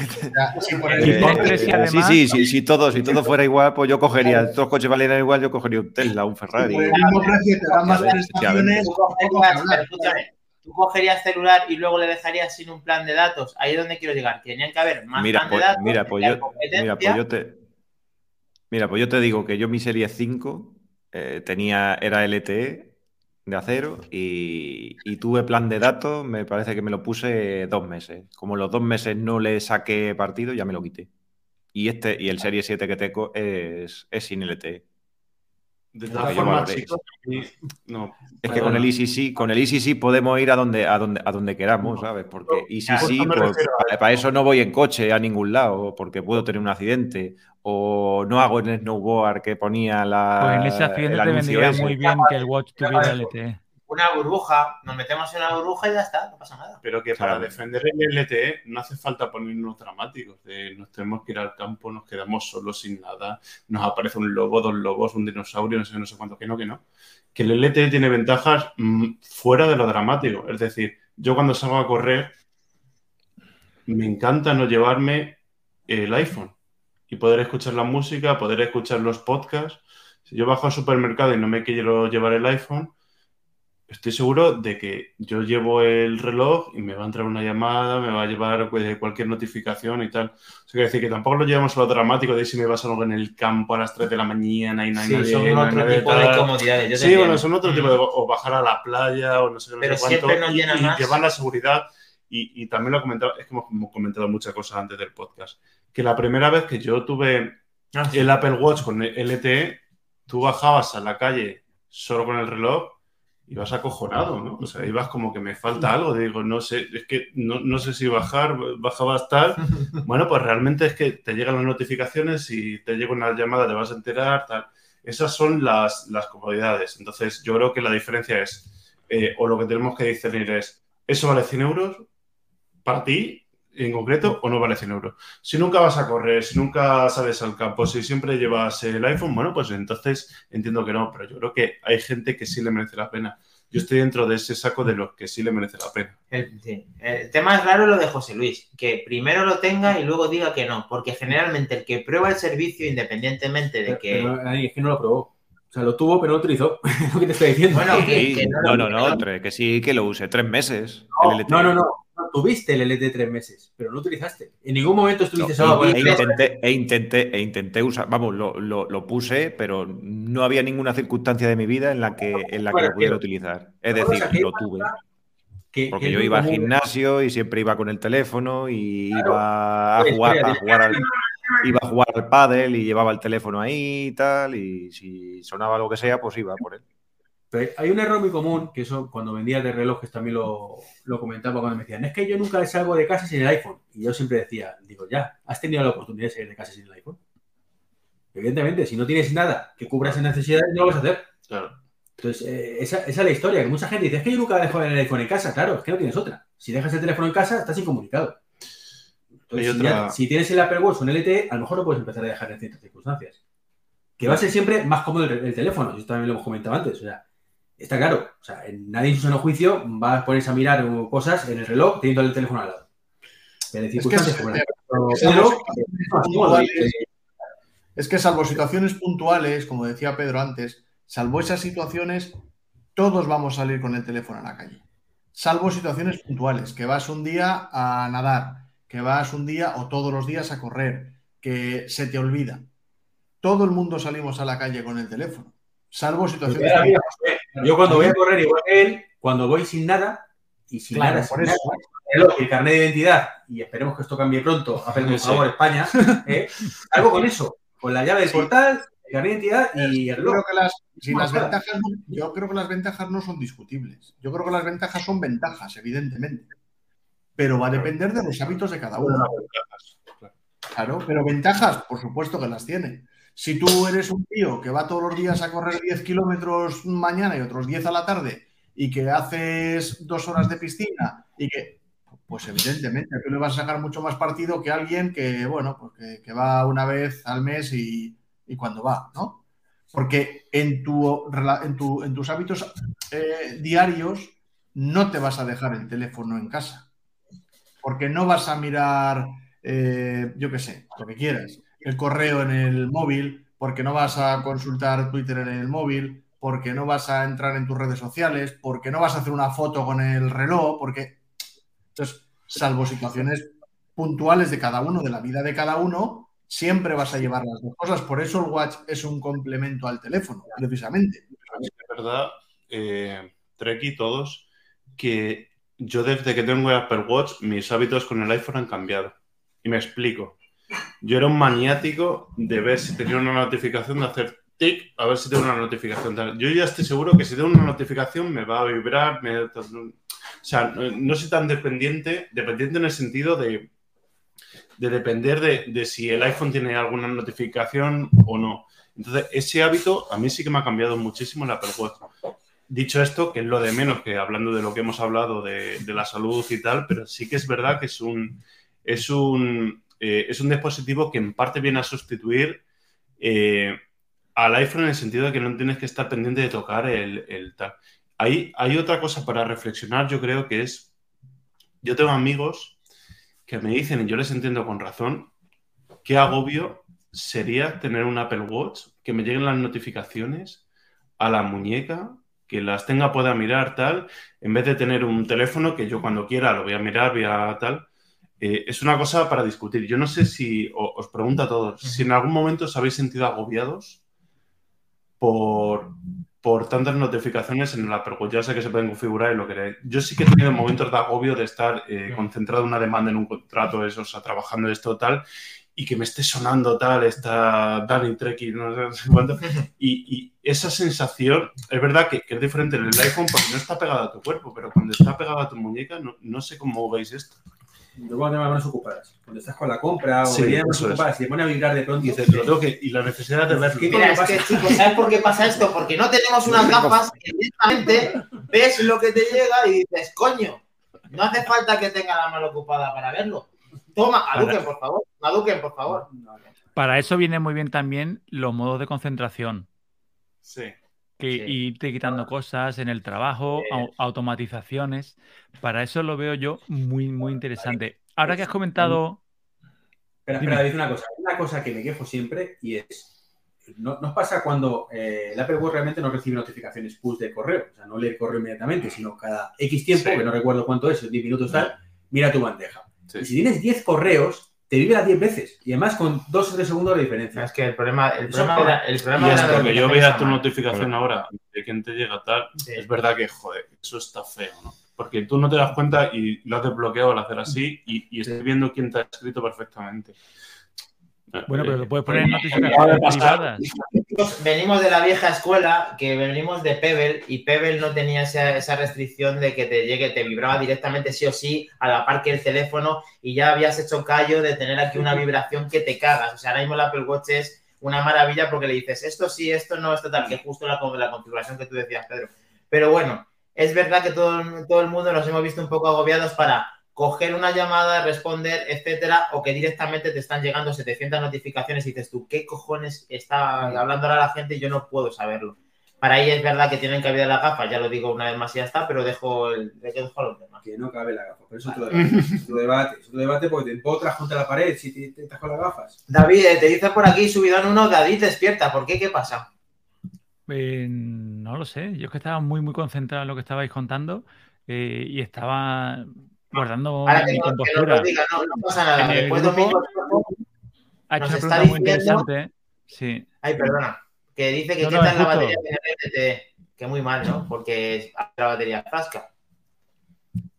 Sí, sí, sí, si todo, si todo fuera igual, pues yo cogería, todos los coches valieran igual, yo cogería un Tesla, un Ferrari. por el mismo precio te dan más Efectivamente. prestaciones. Tú cogerías, hablar. escúchame, tú cogerías celular y luego le dejarías sin un plan de datos. Ahí es donde quiero llegar. Tenían que haber más Mira, plan pues, de datos. mira, pues yo, mira, pues yo te. Mira, pues yo te digo que yo mi serie 5 eh, tenía, era LTE de acero y, y tuve plan de datos, me parece que me lo puse dos meses. Como los dos meses no le saqué partido, ya me lo quité. Y este, y el serie 7 que tengo es, es sin LTE. De todas formas, chicos, no. Es que con el. EasyC, con el EasyC podemos ir a donde, a donde, a donde queramos, ¿sabes? Porque me pues, para, para eso no voy en coche a ningún lado, porque puedo tener un accidente, o no hago el snowboard que ponía la, Pues en ese accidente te vendría ese. muy bien que el Watch tuviera. LTE. Una burbuja, nos metemos en una burbuja y ya está, no pasa nada. Pero que Claro. para defender el LTE no hace falta ponernos dramáticos. De nos tenemos que ir al campo, nos quedamos solos sin nada, nos aparece un lobo, dos lobos, un dinosaurio, no sé, no sé cuánto, que no, que no. Que el LTE tiene ventajas mm, fuera de lo dramático. Es decir, yo cuando salgo a correr, me encanta no llevarme el iPhone y poder escuchar la música, poder escuchar los podcasts. Si yo bajo al supermercado y no me quiero llevar el iPhone, estoy seguro de que yo llevo el reloj y me va a entrar una llamada, me va a llevar pues, cualquier notificación y tal. O sea, quiere decir que tampoco lo llevamos a lo dramático de si me vas algo en el campo a las 3 de la mañana y no hay Sí, nadie. son no otro nadie, tipo de comodidades. yo Sí, bueno, son otro tipo de... O bajar a la playa o no sé, qué, no Pero sé cuánto. siempre nos llena y más. llevar la seguridad. Y, y también lo he comentado, es que hemos, hemos comentado muchas cosas antes del podcast. Que la primera vez que yo tuve Ah, sí. el Apple Watch con el LTE, tú bajabas a la calle solo con el reloj y vas acojonado, ¿no? O sea, ibas como que me falta algo. Digo, no sé, es que no, no sé si bajar, bajabas tal. Bueno, pues realmente es que te llegan las notificaciones y te llega una llamada, te vas a enterar, tal. Esas son las, las comodidades. Entonces, yo creo que la diferencia es, eh, o lo que tenemos que discernir es, ¿eso vale 100 euros para ti en concreto o no vale 100 euros? Si nunca vas a correr, si nunca sales al campo, si siempre llevas el iPhone, bueno, pues entonces entiendo que no, pero yo creo que hay gente que sí le merece la pena. Yo estoy dentro de ese saco de los que sí le merece la pena. El, sí. El tema es raro lo de José Luis, que primero lo tenga y luego diga que no, porque generalmente el que prueba el servicio, independientemente de Pero, que... pero, es que no lo probó. O sea, lo tuvo, pero no lo utilizó. Es lo que te estoy diciendo. Bueno, Sí, que no, lo- no, no, que sí, que lo use tres meses. No, el no, no, no. No, Tuviste el LT tres meses, pero no utilizaste. En ningún momento estuviste No, solo con e, el intenté, e, intenté, e intenté usar, vamos, lo, lo- lo puse, pero no había ninguna circunstancia de mi vida en la que, en la que lo pudiera utilizar. Es decir, lo tuve. que- Porque que yo iba al gimnasio y siempre iba con el teléfono y Claro. iba a Pues, jugar, a jugar al, iba a jugar al pádel y llevaba el teléfono ahí y tal, y si sonaba lo que sea, pues iba por él. Pero hay un error muy común, que eso cuando vendía de relojes también lo, lo comentaba cuando me decían, es que yo nunca salgo de casa sin el iPhone. Y yo siempre decía, digo, ya, ¿has tenido la oportunidad de salir de casa sin el iPhone? Evidentemente, si no tienes nada que cubra esas necesidades, no lo vas a hacer. Claro. Entonces, eh, esa, esa es la historia, que mucha gente dice, es que yo nunca dejo el iPhone en casa. Claro, es que no tienes otra. Si dejas el teléfono en casa, estás incomunicado. Entonces, Hay si, otra- ya- si tienes el Apple Watch o un LTE, a lo mejor lo puedes empezar a dejar en ciertas circunstancias. Que va a ser siempre más cómodo el, el teléfono, eso también lo hemos comentado antes. O sea, está claro, o sea, en- nadie en su sano juicio va a ponerse a mirar cosas en el reloj teniendo el teléfono al lado. Pero hay Es que circunstancias es- eh, es que salvo situaciones puntuales, como decía Pedro antes, salvo esas situaciones, todos vamos a salir con el teléfono a la calle. Salvo situaciones puntuales, que vas un día a nadar, que vas un día o todos los días a correr, que se te olvida. Todo el mundo salimos a la calle con el teléfono. Salvo situaciones Mira, mira, Yo cuando voy a correr igual que él, cuando voy sin nada, y sin Claro, nada, por sin eso. nada, el carnet de identidad, y esperemos que esto cambie pronto, Apple, por favor, España, ¿eh? algo con eso, con la llave del portal, el carnet de identidad y el Yo creo que las, si ventajas, yo creo que las ventajas no son discutibles. Yo creo que las ventajas son ventajas, evidentemente. Pero va a depender de los hábitos de cada uno. Claro, pero ventajas, por supuesto que las tiene. Si tú eres un tío que va todos los días a correr 10 kilómetros mañana y otros 10 a la tarde y que haces dos horas de piscina y que, pues evidentemente, tú le vas a sacar mucho más partido que alguien que, bueno, pues que, que va una vez al mes y, y cuando va, ¿no? Porque en, tu, en, tu- en tus hábitos eh, diarios no te vas a dejar el teléfono en casa. Porque no vas a mirar, eh, yo qué sé, lo que quieras, el correo en el móvil, porque no vas a consultar Twitter en el móvil, porque no vas a entrar en tus redes sociales, porque no vas a hacer una foto con el reloj, porque... Entonces, salvo situaciones puntuales de cada uno, de la vida de cada uno, siempre vas a llevar las dos cosas. Por eso el watch es un complemento al teléfono, precisamente. Es verdad, eh, Treki, todos, que yo desde que tengo el Apple Watch, mis hábitos con el iPhone han cambiado. Y me explico. Yo era un maniático de ver si tenía una notificación de hacer tic, a ver si tengo una notificación. Yo ya estoy seguro que si tengo una notificación me va a vibrar. me- o sea, no soy tan dependiente, dependiente en el sentido de, de depender de, de si el iPhone tiene alguna notificación o no. Entonces, ese hábito a mí sí que me ha cambiado muchísimo el Apple Watch. Dicho esto, que es lo de menos que hablando de lo que hemos hablado de, la salud y tal, pero sí que es verdad que es un, es un, eh, es un dispositivo que en parte viene a sustituir eh, al iPhone en el sentido de que no tienes que estar pendiente de tocar el, el tal. Hay, hay otra cosa para reflexionar, yo creo que es, yo tengo amigos que me dicen, y yo les entiendo con razón, qué agobio sería tener un Apple Watch, que me lleguen las notificaciones a la muñeca, que las tenga, pueda mirar tal, en vez de tener un teléfono que yo cuando quiera lo voy a mirar, voy a tal. Eh, es una cosa para discutir. Yo no sé si, o- os pregunto a todos, si en algún momento os habéis sentido agobiados por, por tantas notificaciones en Watch. Ya sé que se pueden configurar y lo queréis. Yo sí que he tenido momentos de agobio de estar eh, concentrado en una demanda en un contrato, eso, o sea, trabajando esto tal, y que me esté sonando tal, está Danny Trekkie, no sé, cuánto. Y, y esa sensación, es verdad que, que es diferente en el iPhone porque no está pegado a tu cuerpo, pero cuando está pegado a tu muñeca, no, no sé cómo veis esto. Yo cuando tengo las manos ocupadas, cuando estás con la compra o Sí, venías manos ocupadas y te pone a vibrar de pronto, Y dices, lo tengo que- y la necesidad de verlo. ¿Qué Mira, es que, pasa? chicos, ¿sabes por qué pasa esto? Porque no tenemos unas gafas que directamente ves lo que te llega y dices, coño, no hace falta que tenga la mano ocupada para verlo. Toma, aduquen, por favor, aduquen, por favor. Para eso viene muy bien también los modos de concentración. Sí. Que Sí. irte quitando cosas en el trabajo, au- automatizaciones. Para eso lo veo yo muy, muy interesante. Ahora que has comentado. Espera, Dime. espera, dice una cosa. Una cosa que me quejo siempre y es. No, nos pasa cuando eh, el Apple Watch realmente no recibe notificaciones push de correo. O sea, no lee el correo inmediatamente, sino cada X tiempo, Sí. que no recuerdo cuánto es, 10 minutos tal, mira tu bandeja. Sí. Y si tienes 10 correos, te vibra 10 veces. Y además con 2 o 3 segundos de diferencia. Es que el problema, el problema, era- el problema Y que yo vea tu mal. notificación ahora de quién te llega tal, Sí. es verdad que, joder, eso está feo, ¿no? Porque tú no te das cuenta y lo has desbloqueado al hacer así y, y estoy viendo quién te ha escrito perfectamente. Bueno, pero lo Eh, puedes poner en Acaba de notificaciones privadas. Venimos de la vieja escuela, que venimos de Pebble, y Pebble no tenía esa, esa restricción de que te llegue, te vibraba directamente sí o sí a la par que el teléfono, y ya habías hecho callo de tener aquí una vibración que te cagas. O sea, ahora mismo el Apple Watch es una maravilla porque le dices esto sí, esto no, esto tal, que justo la, la configuración que tú decías, Pedro. Pero bueno, es verdad que todo, todo el mundo nos hemos visto un poco agobiados para coger una llamada, responder, etcétera, o que directamente te están llegando 700 notificaciones y dices tú, ¿qué cojones está hablando ahora la gente y yo no puedo saberlo? Para ahí es verdad que tienen cabida las gafas, ya lo digo una vez más y ya está, pero dejo, el, dejo a los demás. Que no cabe la gafa. Pero eso es otro debate. Es otro debate. Es otro debate porque te empotras contra la pared si te, te estás con las gafas. David, eh, te dice por aquí, subidón uno, David despierta, ¿por qué? ¿Qué pasa? Eh, no lo sé. Yo es que estaba muy, muy concentrado en lo que estabais contando eh, y estaba guardando Ahora que, mi no, que compostura. lo diga, no, no pasa nada. En el Después grupo- Domingo Ha hecho una pregunta muy diciendo- interesante. Sí. Ay, perdona. Que dice que No, qué no, tal la batería de LTE. Que muy mal, ¿no? Porque la batería frasca.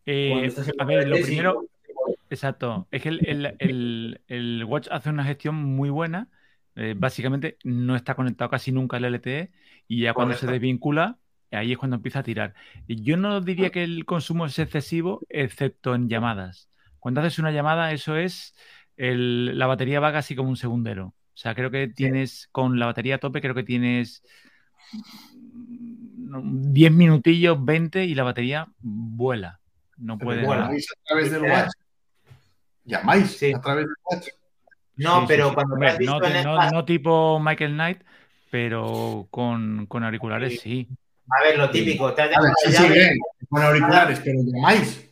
Eh, a ver, lo primero, exacto, es que el, el- el- el Watch hace una gestión muy buena. eh, básicamente no está conectado casi nunca al LTE y ya cuando se Correcto. desvincula, ahí es cuando empieza a tirar. Y Yo no diría que el consumo es excesivo, excepto en llamadas. Cuando haces una llamada, eso es, el- la batería va casi como un segundero. O sea, creo que tienes, con la batería a tope, creo que tienes mm, 10 minutillos, 20 y la batería vuela. No puede. bueno, llamáis a través del. Watch. Llamáis Sí. a través del Watch. No, Sí, pero sí. cuando te has visto no, en no- estas- no tipo Michael Knight, pero con, con auriculares sí. A ver, lo típico, te has ver, sí, sí, bien. Con auriculares, pero llamáis.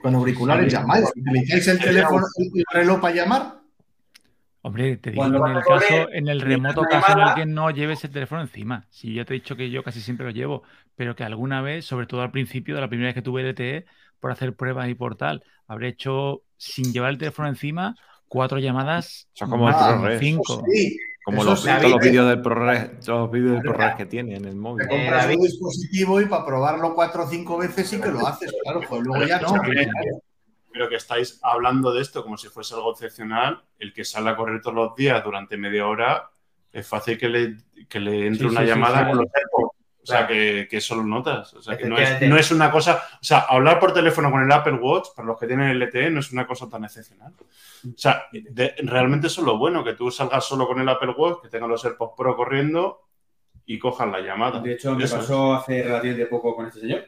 Con auriculares Sí. llamáis. ¿Utilizáis el teléfono y el reloj para llamar? Hombre, te digo Cuando en el correr, caso, en el remoto caso en el que no lleves el teléfono encima. Si yo te he dicho que yo casi siempre lo llevo, pero que alguna vez, sobre todo al principio de la primera vez que tuve LTE, por hacer pruebas y por tal, habré hecho sin llevar el teléfono encima cuatro llamadas, es como ProRes. cinco. Sí. Como Eso los, sí, todos los vídeos del ProRes, todos los vídeos del ProRes que tiene en el móvil. Te compras un dispositivo y para probarlo cuatro o cinco veces sí que lo haces. Claro, pues luego ya no. Pero que estáis hablando de esto como si fuese algo excepcional. El que sale a correr todos los días durante media hora es fácil que le, que le entre Sí, una sí, llamada sí. con los AirPods. O sea, Claro. que, que eso lo notas. O sea, que no es, Efectivamente. no es una cosa. O sea, hablar por teléfono con el Apple Watch, para los que tienen LTE, no es una cosa tan excepcional. O sea, de- realmente eso es lo bueno, que tú salgas solo con el Apple Watch, que tengan los AirPods Pro corriendo y cojan la llamada. De hecho, me Eso pasó hace relativamente poco con este señor,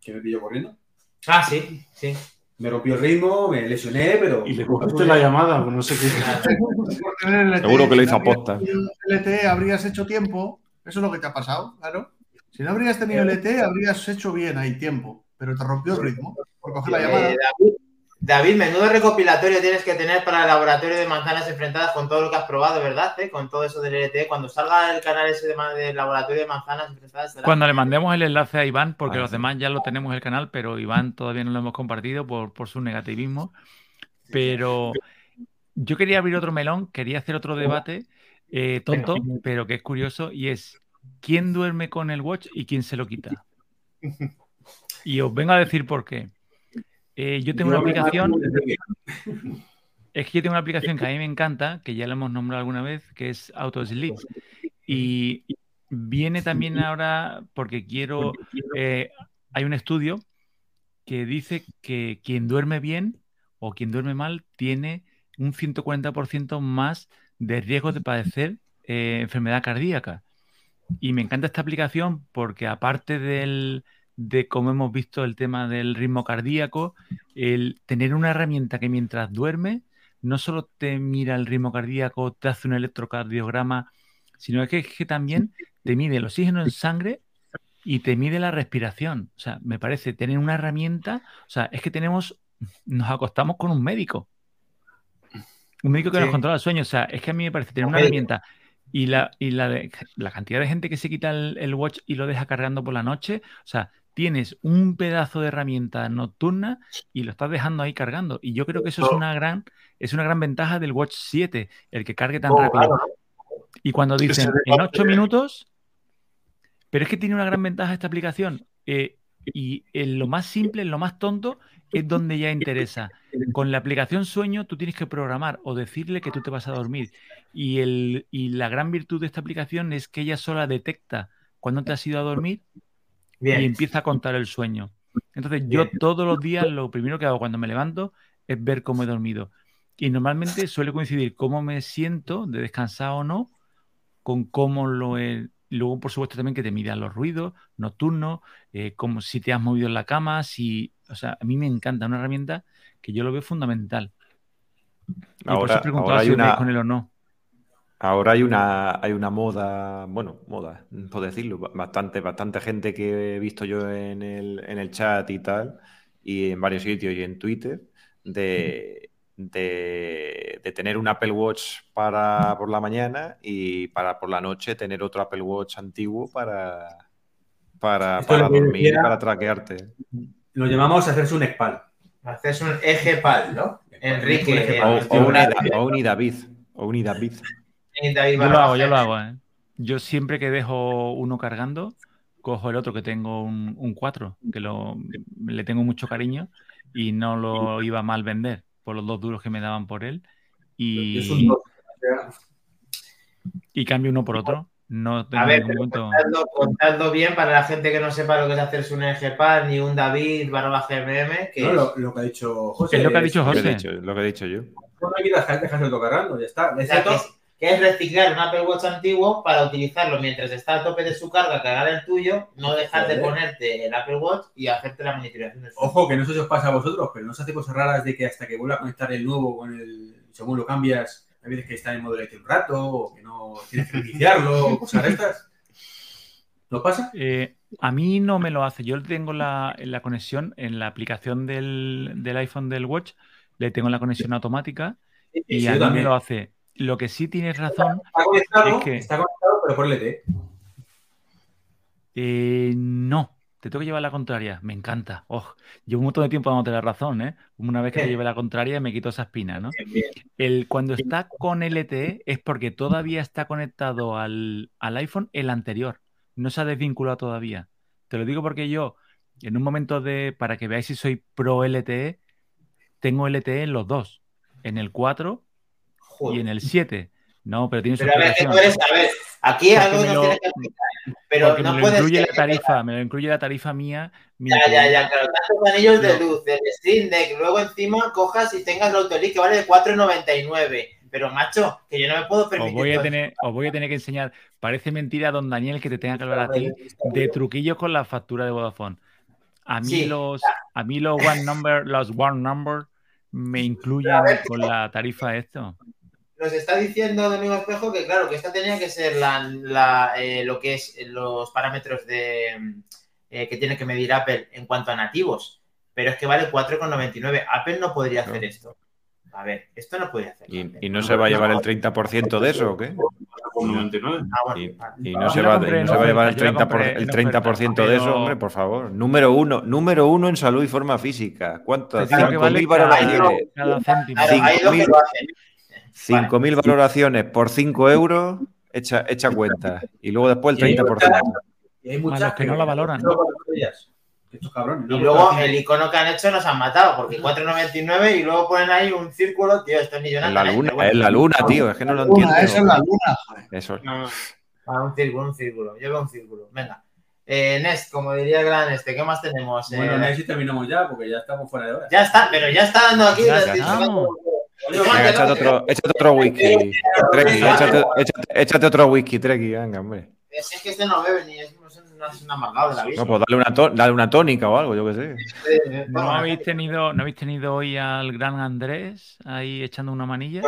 que me pilló corriendo. Ah, sí, sí. Me rompió el ritmo, me lesioné, pero. Y le cogiste la llamada, pues no sé qué. LTE, Seguro que lo si hizo aposta. LTE habrías hecho tiempo. Eso es lo que te ha pasado, claro. Si no habrías tenido LTE, habrías hecho bien ahí tiempo. Pero te rompió el ritmo por coger la Eh, llamada. David, David, menudo recopilatorio tienes que tener para el laboratorio de manzanas enfrentadas con todo lo que has probado, ¿verdad? eh? Con todo eso del LTE. Cuando salga el canal ese de del laboratorio de manzanas enfrentadas. será- Cuando le mandemos el enlace a Iván, porque Ah, los sí. demás ya lo tenemos en el canal, pero Iván todavía no lo hemos compartido por, por su negativismo. Pero yo quería abrir otro melón, quería hacer otro debate eh, tonto, pero que es curioso, y es ¿quién duerme con el watch y quién se lo quita? Y os vengo a decir por qué. Eh, yo tengo una aplicación, es que yo tengo una aplicación que a mí me encanta, que ya la hemos nombrado alguna vez, que es AutoSleep. Y viene también ahora porque quiero. eh, hay un estudio que dice que quien duerme bien o quien duerme mal tiene un 140% más de riesgo de padecer eh, enfermedad cardíaca. Y me encanta esta aplicación porque aparte del, de como hemos visto el tema del ritmo cardíaco, el tener una herramienta que mientras duerme no solo te mira el ritmo cardíaco, te hace un electrocardiograma, sino que, que también te mide el oxígeno en sangre y te mide la respiración. O sea, me parece tener una herramienta, o sea, es que tenemos, nos acostamos con un médico. Un médico que Sí. nos controla el sueño. O sea, es que a mí me parece tener Un una herramienta y la, y la, de- la cantidad de gente que se quita el, el watch y lo deja cargando por la noche. O sea, tienes un pedazo de herramienta nocturna y lo estás dejando ahí cargando. Y yo creo que eso es No. una gran, es una gran ventaja del Watch 7, el que cargue tan Oh, rápido. claro, Y cuando dicen en rápido, 8 ¿eh? minutos, pero es que tiene una gran ventaja esta aplicación. eh, y en lo más simple, en lo más tonto, es donde ya interesa. Con la aplicación sueño, tú tienes que programar o decirle que tú te vas a dormir. Y, el, y la gran virtud de esta aplicación es que ella sola detecta cuando te has ido a dormir y empieza a contar el sueño. Entonces, yo Bien. todos los días lo primero que hago cuando me levanto es ver cómo he dormido. Y normalmente suele coincidir cómo me siento de descansar o no con cómo lo he. Luego, por supuesto, también que te midan los ruidos nocturnos, eh, como si te has movido en la cama, si. O sea, a mí me encanta una herramienta que yo lo veo fundamental. Y por Ahora, eso preguntaba ahora hay si una, con él o no. Ahora hay una, hay una moda, bueno, moda, por decirlo, ba- bastante, bastante gente que he visto yo en el, en el chat y tal, y en varios sitios y en Twitter, de, de, de tener un Apple Watch para por la mañana y para por la noche tener otro Apple Watch antiguo para, para, para dormir y para traquearte. Lo llamamos hacerse un expal. Haces un eje pal, ¿no? Enrique. Un eje pal. O, o un o un David, o un David. David Yo lo hago, yo lo hago. ¿eh? Yo siempre que dejo uno cargando, cojo el otro que tengo un, un 4, que lo, le tengo mucho cariño y no lo iba a mal vender por los dos duros que me daban por él. Es un Y, dos. y cambio uno por otro. No tengo A ver, momento. contadlo, contadlo bien para la gente que no sepa lo que es hacerse un eje pal, ni un David barba GMM, que No, es- lo, lo que ha dicho José. Es lo que ha dicho Lo que he José. dicho, lo que he dicho yo. No que dejar, dejarse autocargando, ya está. O Es sea, que es, reciclar un Apple Watch antiguo para utilizarlo mientras está a tope de su carga, cargar el tuyo, no dejar de ponerte el Apple Watch y hacerte la monitorización del. Ojo, que no sé si os pasa a vosotros, pero no se hace cosas raras de que hasta que vuelva a conectar el nuevo con el. Según lo cambias, hay veces que está en modo un rato, o que no tienes que reiniciarlo, cosas de estas. ¿No pasa? Eh, a mí no me lo hace. Yo tengo la, la conexión en la aplicación del, del iPhone del Watch, le tengo la conexión automática y Sí, a mí me también. lo hace. Lo que sí tienes razón Está conectado, Es que- está conectado, pero por LTE. Eh, no, te tengo que llevar la contraria. Me encanta. Oh, llevo un montón de tiempo dándote la razón, ¿eh? Una vez que te lleve la contraria me quito esa espina, ¿no? Bien, bien. El, cuando está con LTE es porque todavía está conectado al, al iPhone el anterior. No se ha desvinculado todavía. Te lo digo porque yo, en un momento de, para que veáis si soy pro LTE, tengo LTE en los dos. En el 4 y en el 7. No, pero tiene su Pero a ver, que eres, a ver, aquí algo me que que explicar, pero no me lo puedes incluye la tarifa, me lo incluye la tarifa mía. Ya, ya, ya, claro, tantos anillos de No. luz, del Stream Deck, luego encima cojas y tengas la Autolink que vale de 4,99. Pero macho, que yo no me puedo Os permitir. voy, a tener, os voy a tener que enseñar. Parece mentira, don Daniel, que te tenga que hablar a ti de truquillos con la factura de Vodafone. A mí Sí, los, a mí los one number, los one number me incluyen ver, con la tarifa esto. Nos está diciendo Domingo Espejo que, claro, que esta tenía que ser la, la, eh, lo que es los parámetros de eh, que tiene que medir Apple en cuanto a nativos. Pero es que vale 4,99. Apple no podría hacer No. esto. A ver, esto no podría hacer. ¿Y, y no se va a llevar el 30% de eso o qué? Con 99. Ah, Y, y no se va, compré y en no se va a llevar el oferta, yo la 30%, por- compré el en 30 de eso, hombre, por favor. Número uno, número uno en salud y forma física. ¿Cuánto? Te digo que vale 5.000 cada, cada céntimo. Claro, hay dos que 5.000 lo hacen. 5.000 valoraciones por 5 euros, echa, echa cuenta. Y luego después el 30%. Y hay muchas que no la valoran. Estos cabrones. Y luego el icono que han hecho nos han matado, porque 4,99 y luego ponen ahí un círculo, tío, esto es millonario. la luna, es la luna, tío. Es que no lo entiendo. esa es la luna, joder. Eso. No, Ah, un círculo, un círculo. Yo veo un círculo. Venga. Eh, Nest, como diría el gran este, ¿qué más tenemos? Bueno, Eh, sé si terminamos ya, porque ya estamos fuera de hora. ya está, pero ya está dando aquí. Ya échate otro, échate otro whisky. Treki, échate, échate- échate otro whisky, Treki, venga, hombre. Si es que este no bebe ni es, es un, es un amargado de la vida. No, pues dale una, dale una tónica o algo, yo qué sé. Eh, ¿No habéis tenido, ¿no habéis tenido hoy al gran Andrés ahí echando una manilla?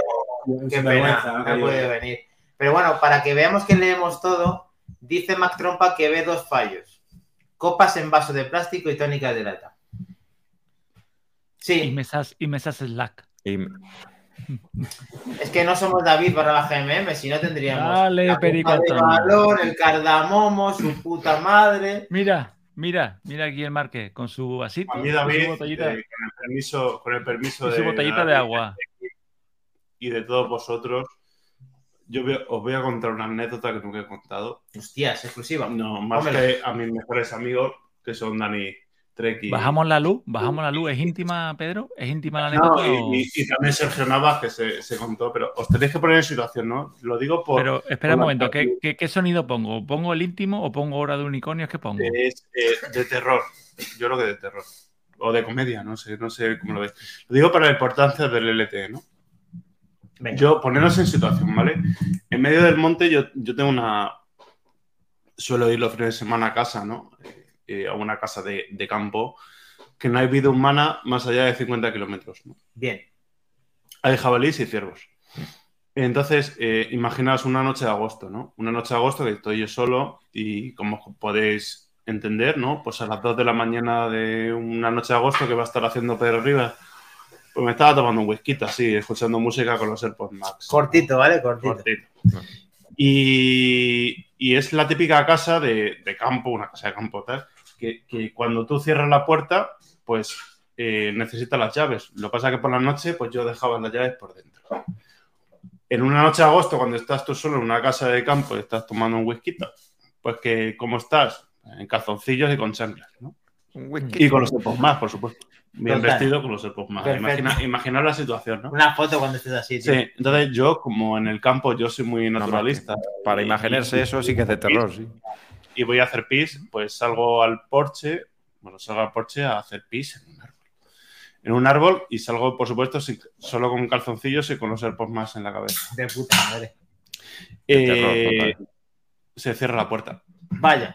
Qué pena, no ha podido venir. Pero bueno, para que veamos que leemos todo, dice Mac Trompa que ve dos fallos. Copas en vaso de plástico y tónicas de lata. Y Sí, mesas, y mesas Slack. Y es que no somos David barra baja MM, si no tendríamos Dale, la de valor, el cardamomo, su puta madre. Mira, mira, mira aquí el Marqués con su vasito, a mí con David, su botellita, eh, con el permiso, con el permiso y de su botellita de agua. y de todos vosotros, yo voy- os voy a contar una anécdota que nunca he contado. Hostias, exclusiva. No, más que a mis mejores amigos, que son Dani Trek y... Bajamos la luz, bajamos la luz. ¿Es íntima, Pedro? ¿Es íntima la No, anécdota? o- y, y- y también Sergio Navas, que se, se contó, pero os tenéis que poner en situación, ¿no? Lo digo por... Pero espera un momento, ¿qué, qué, qué sonido pongo? ¿Pongo el íntimo o pongo hora de unicornios? ¿Qué pongo? es eh, de terror. Yo creo que de terror. O de comedia, no sé, no sé cómo lo veis. Lo digo para la importancia del LTE, ¿no? Venga. Yo, poneros en situación, ¿vale? En medio del monte yo, yo tengo una... Suelo ir los fines de semana a casa, ¿no? Eh, a una casa de, de campo que no hay vida humana más allá de 50 kilómetros, ¿no? Bien. Hay jabalíes y ciervos. Entonces, eh, imaginaos una noche de agosto, ¿no? Una noche de agosto que estoy yo solo y como podéis entender, ¿no? Pues a las 2 de la mañana de una noche de agosto que va a estar haciendo Pedro Rivas, pues me estaba tomando un whisky así, escuchando música con los AirPods Max. Cortito, ¿vale? Cortito. Cortito. Y, y es la típica casa de, de campo, una casa de campo tal, que, que cuando tú cierras la puerta, pues eh, necesitas las llaves. Lo que pasa es que por la noche, pues yo dejaba las llaves por dentro. En una noche de agosto, cuando estás tú solo en una casa de campo y estás tomando un whisky, pues que, ¿cómo estás? En calzoncillos y con chanclas, ¿no? un whisky. Y con los AirPods más, por supuesto. Bien Total. vestido con los AirPods más. Imagina, imaginar la situación, ¿no? Una foto cuando estés así, tío. Sí, entonces yo, como en el campo, yo soy muy naturalista. Para Y- imaginarse eso sí que es de terror, sí. Y voy a hacer pis, pues salgo al porche, bueno, salgo al porche a hacer pis en un árbol. En un árbol y salgo, por supuesto, sin- solo con calzoncillos y con los AirPods más en la cabeza. De puta madre. Terror, Eh, se cierra la puerta. Vaya.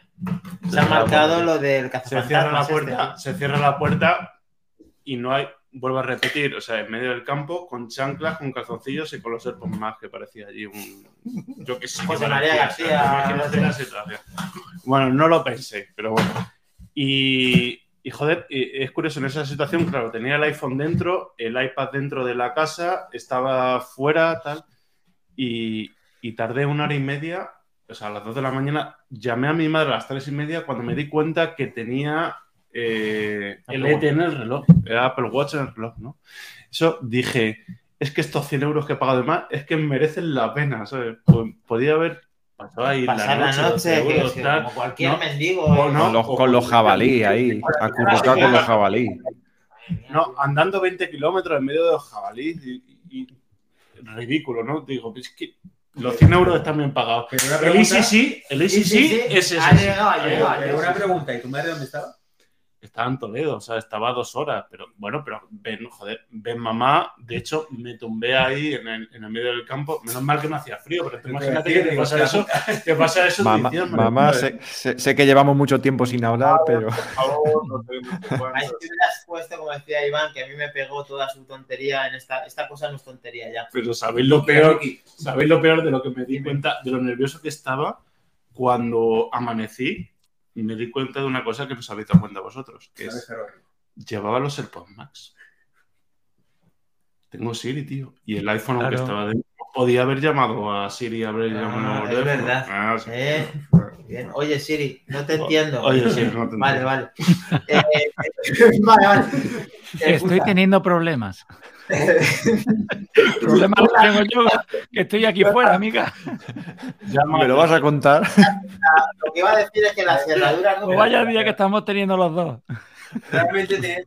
Se ha marcado lo del Se cazafantasmas. cierra la este. puerta, se cierra la puerta y no hay, vuelvo a repetir, o sea, en medio del campo, con chanclas, con calzoncillos y con los AirPods más, que parecía allí un. Yo que sé. José María parecía, García, la situación. Bueno, no lo pensé, pero bueno. Y, y, joder, y es curioso, en esa situación, claro, tenía el iPhone dentro, el iPad dentro de la casa, estaba fuera, tal, y, y tardé una hora y media, o sea, a las 2 de la mañana, llamé a mi madre a las 3 y media cuando me di cuenta que tenía eh, el Apple ET en el reloj, el Apple Watch en el reloj, ¿no? Eso dije, es que estos 100 euros que he pagado de más es que merecen la pena, ¿sabes? Pues, podía haber pasado ahí Pasar la noche, que euros, es que tal. como cualquier No. mendigo. Eh. no. Con los, con los jabalí ahí, acurrucado con los jabalí. No, andando 20 kilómetros en medio de los jabalíes y, y- ridículo, ¿no? Digo, es que Los 100 euros están bien pagados. Pero una El pregunta, ECC, el ECC es ese. Ha llegado, ha eh, llegado, ha pero llegado. una pregunta, ¿y tu madre dónde estaba? Estaba en Toledo, o sea, estaba dos horas, pero bueno, pero ven, joder, ven mamá, de hecho me tumbé ahí en el, en el medio del campo, menos mal que no hacía frío, pero imagínate que te pasa eso, te pasa eso Mamá, mamá, sé, sé- sé que llevamos mucho tiempo sin hablar, pero Por favor, no te- no te Ahí has puesto, como decía Iván, que a mí me pegó toda su tontería en esta, esta cosa no es tontería ya. Pero sabéis lo peor, sabéis lo peor de lo que me di cuenta, de lo nervioso que estaba cuando amanecí y me di cuenta de una cosa que no os habéis dado cuenta vosotros, que es llevaba los AirPods Max. Tengo Siri, tío. Y el iPhone, aunque Claro. estaba dentro, podía haber llamado a Siri, haber Ah, llamado es al teléfono. verdad. Ah, sí. Eh, bien. Oye, Siri, no te entiendo. Oye, Siri, no te Vale, entiendo. vale. Eh, vale, vale. Estoy teniendo problemas. Problemas los tengo yo, que estoy aquí fuera, amiga. Llama- me lo vas a contar. Lo que iba a decir es que las cerraduras no. Vaya día que estamos teniendo los dos. Realmente tiene-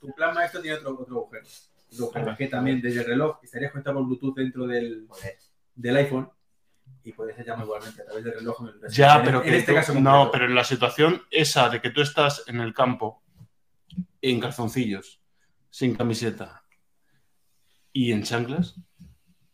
tu, tu plan maestro tiene otro, otro agujero. Otro agujero, que también desde el reloj estarías conectado con Bluetooth dentro del, del iPhone y puedes llamar igualmente a través del reloj. Ya, En- pero en que este tú- caso no, pero en la situación esa de que tú estás en el campo, en calzoncillos, sin camiseta y en chanclas,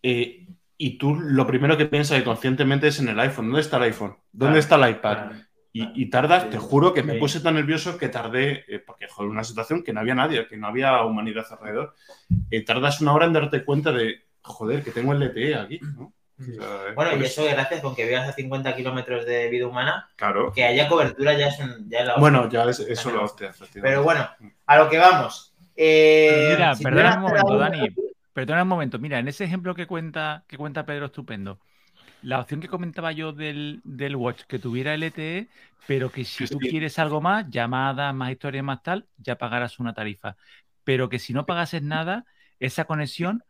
eh, y tú lo primero que piensas conscientemente es en el iPhone. ¿Dónde está el iPhone? ¿Dónde Claro, está el iPad? Claro. Y, y tardas, Sí. te juro que me puse tan nervioso que tardé, eh, porque fue una situación que no había nadie, que no había humanidad alrededor. Eh, tardas una hora en darte cuenta de, joder, que tengo el LTE aquí. ¿no? O sea. Bueno, y eso gracias con que vivas a 50 kilómetros de vida humana, Claro. que haya cobertura ya es, un, ya es la hostia. Bueno, ya es, eso lo hostia, efectivamente. Pero bueno, a lo que vamos. Eh, Mira, si perdona tuvieras un momento, Dani. Perdona un momento. Mira, en ese ejemplo que cuenta, que cuenta Pedro Estupendo, la opción que comentaba yo del, del Watch, que tuviera LTE, pero que si tú quieres algo más, llamadas, más historias, más tal, ya pagarás una tarifa. Pero que si no pagases nada, esa conexión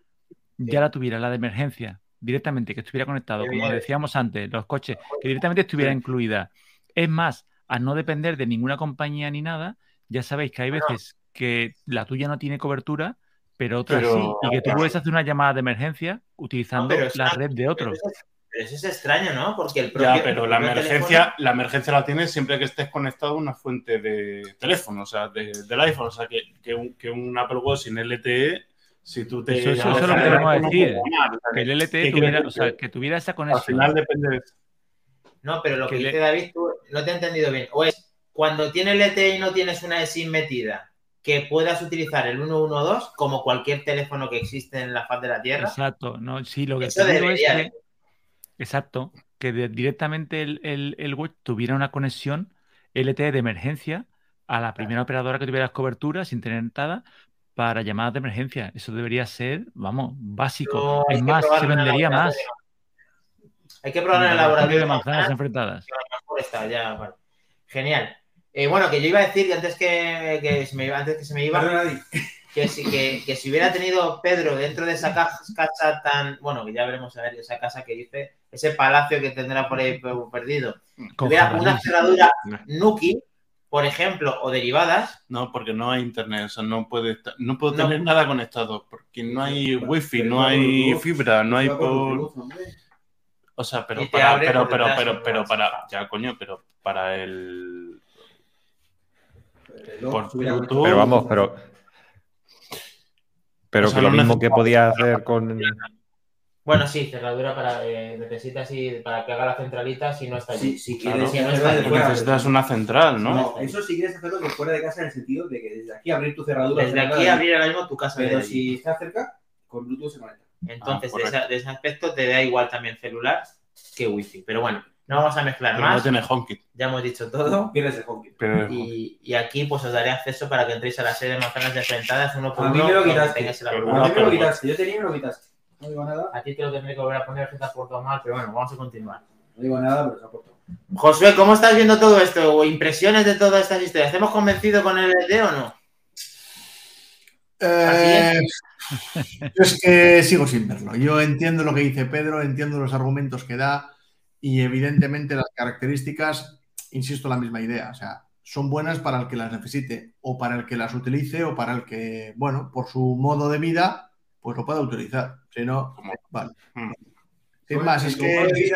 ya la tuviera, la de emergencia, directamente, que estuviera conectado, como decíamos antes, los coches, que directamente estuviera incluida. Es más, al no depender de ninguna compañía ni nada, ya sabéis que hay veces que la tuya no tiene cobertura, pero otra Pero- sí, y que tú puedes hacer una llamada de emergencia utilizando es la red de otro. Pero eso, es, pero eso es extraño, ¿no? Porque el propio, Ya, pero la emergencia, teléfono- la emergencia la tienes siempre que estés conectado a una fuente de teléfono, o sea, de- del iPhone. O sea, que, que un, que un Apple Watch sin LTE, si tú te. Eso- eso- eso lo del queremos decir, sea, Que el ¿qué LTE tuviera, o sea, que tuviera esa Al conexión. final depende de. No, pero lo que, que le- dice David, tú no te he entendido bien. O es cuando tienes LTE y no tienes una SIM metida, que puedas utilizar el 112 como cualquier teléfono que existe en la faz de la Tierra. Exacto, no, sí, lo que Eso digo es que, exacto, que de- directamente el, el, el Watch tuviera una conexión LTE de emergencia a la primera operadora que tuvieras cobertura sin tener nada para llamadas de emergencia. Eso debería ser, vamos, básico. No, es más, se vendería más. Hay que probarlo en el laboratorio de manzanas manzanas, enfrentadas. está ya, vale. Genial. Eh, bueno, que yo iba a decir que antes que, que se me iba, antes que se me iba, que si, que, que si hubiera tenido Pedro dentro de esa ca- casa tan, bueno, que ya veremos a ver esa casa que dice, ese palacio que tendrá por ahí per- perdido, Con una cerradura. Nuki, por ejemplo, o derivadas, No, porque no hay internet, o sea, no puede estar- no puedo No. tener nada conectado, porque no hay wifi, no hay fibra, no hay por. O sea, pero para, pero, pero, pero, pero para, ya coño, pero para El reloj por Bluetooth. Pero vamos, pero. Pero O sea, que lo no mismo que podía hacer con. bueno, sí, cerradura para, eh, necesitas ir para que haga la centralita si no está allí. Sí, si Claro. quieres Si no está de fuera. necesitas una central, ¿no? No, eso si quieres hacerlo de fuera de casa en el sentido de que desde aquí abrir tu cerradura. Desde aquí abrir ahora mismo tu casa. Pero si está cerca, con Bluetooth se conecta. Entonces, Ah, de, esa- de ese aspecto te da igual también celular que wifi. Pero bueno, no vamos a mezclar Pero no más. tiene HomeKit. Ya hemos dicho todo. Pierdes el HomeKit. Pero Y, y aquí pues os daré acceso para que entréis a la serie de manzanas enfrentadas uno por A mí uno. me lo quitaste. argumento. A mí me lo quitaste. Yo tenía y me lo quitaste. No digo nada. A ti te lo tendré que volver a poner, que te has portado mal, pero bueno, vamos a continuar. No digo nada, pero se ha. Josué, ¿cómo estás viendo todo esto? ¿O impresiones de todas estas historias? ¿Te hemos convencido con el LD o no? Eh, yo es que sigo sin verlo. Yo entiendo lo que dice Pedro, entiendo los argumentos que da y evidentemente las características, insisto, la misma idea. O sea, son buenas para el que las necesite o para el que las utilice o para el que, bueno, por su modo de vida, pues lo pueda utilizar. Si no, vale. Mm. Sin más, es que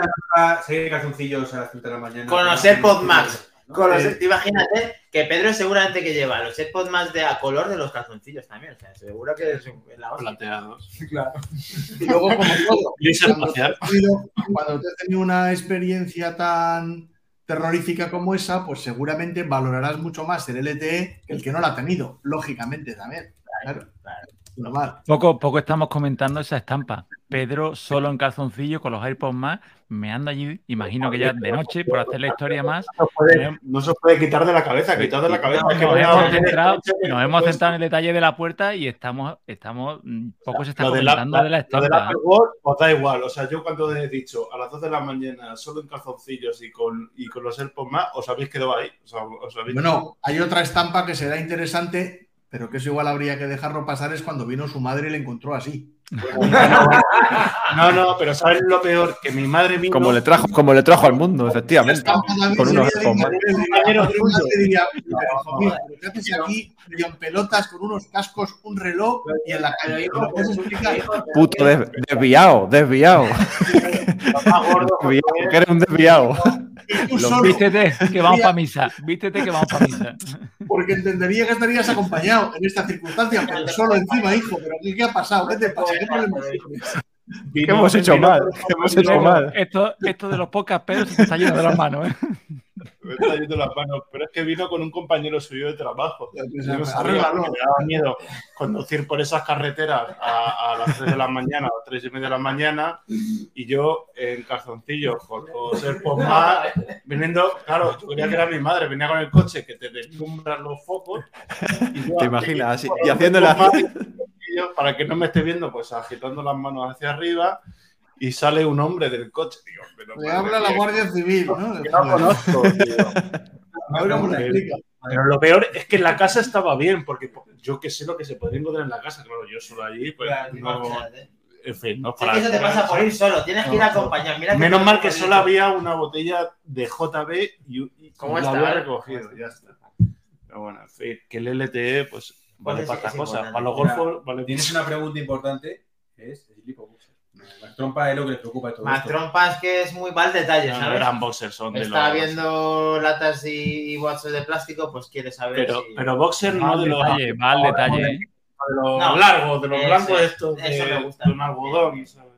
Seguir calzoncillos a las 5 de la mañana. Conocer Podmax. ¿No? Con los- Eh. Imagínate que Pedro seguramente que lleva los AirPods más de a color de los calzoncillos también. O sea, seguro que es la hostia. Plateados. y luego, como todo, Gris cuando espacial. te has tenido- cuando te has tenido una experiencia tan terrorífica como esa, pues seguramente valorarás mucho más el LTE que el que no la ha tenido, lógicamente también. Claro, claro. Normal. Poco, poco estamos comentando esa estampa. Pedro solo en calzoncillo con los AirPods más, me anda allí, imagino que ya de noche, por hacer la historia más. No, puede- no se puede quitar de la cabeza, quitar de la cabeza. Nos hemos, centrado, nos hemos centrado en el detalle de la puerta y estamos, estamos mm, poco se está Lo de la, comentando de la lo del estampa. Os da igual. O sea, yo cuando he dicho a las 2 de la mañana solo en calzoncillos y con, y con los AirPods más, os habéis quedado ahí. O sea, os habéis- Bueno, hay otra estampa que será interesante, pero que eso igual habría que dejarlo pasar es cuando vino su madre y le encontró así. No, no, pero ¿sabes lo peor? Que mi madre vino. Como le trajo, como le trajo al mundo, efectivamente. Con unos sería AirPods más. digna de un compañero tuyo. Te diría, pero, Joaquín, ¿pero ¿qué haces aquí en pelotas con unos cascos, un reloj y en la calle? Puto des- desviado, desviado. Desviado, que eres un desviado. Tú Lo solo, Vístete que vamos para misa. Vístete que vamos para misa. porque entendería que estarías acompañado en esta circunstancia, pero solo encima, hijo. ¿Pero qué, qué ha pasado? ¿Qué te pasa? ¿Qué problema hemos hecho mal? ¿Qué hemos hecho mal? Esto, esto de los podcasts, Pedro, se te está yendo de las manos. ¿eh? Me está yendo las manos, pero es que vino con un compañero suyo de trabajo. Yo no sabía, Arréglalo. porque me daba miedo conducir por esas carreteras a, a las 3 de la mañana o 3 y media de la mañana y yo en calzoncillos con los AirPods más, viniendo, claro, yo creía que era mi madre, venía con el coche que te deslumbran los focos. y yo ¿Te imaginas? Así, y yo, para que no me esté viendo, pues agitando las manos hacia arriba y sale un hombre del coche. Digo, pero Le habla la Guardia Civil, ¿no? que no conozco, tío. A. Pero lo peor es que en la casa estaba bien, porque yo que sé lo que se podría encontrar en la casa, claro, yo solo allí, pues Claro, no, imagínate. en fin, no Es que eso te pasa por ir solo, tienes que ir acompañado. Mira Menos mal que solo había una botella de JB y, y ¿Cómo la está, había recogido, ya está. Pero bueno, en fin, que el LTE, pues, vale es- para estas es cosas. Para los golfos, vale Tienes una pregunta importante, que es el. La trompa es lo que les preocupa de todo Más esto. trompas que es muy mal detalle, No, no ¿sabes? eran boxers, son de Está los... viendo latas y, y boxes de plástico, pues quiere saber Pero, si... pero boxer no de los, detalle, mal detalle. de los No, largos, de los blancos estos de, eso me gusta. de un algodón, ¿sabes?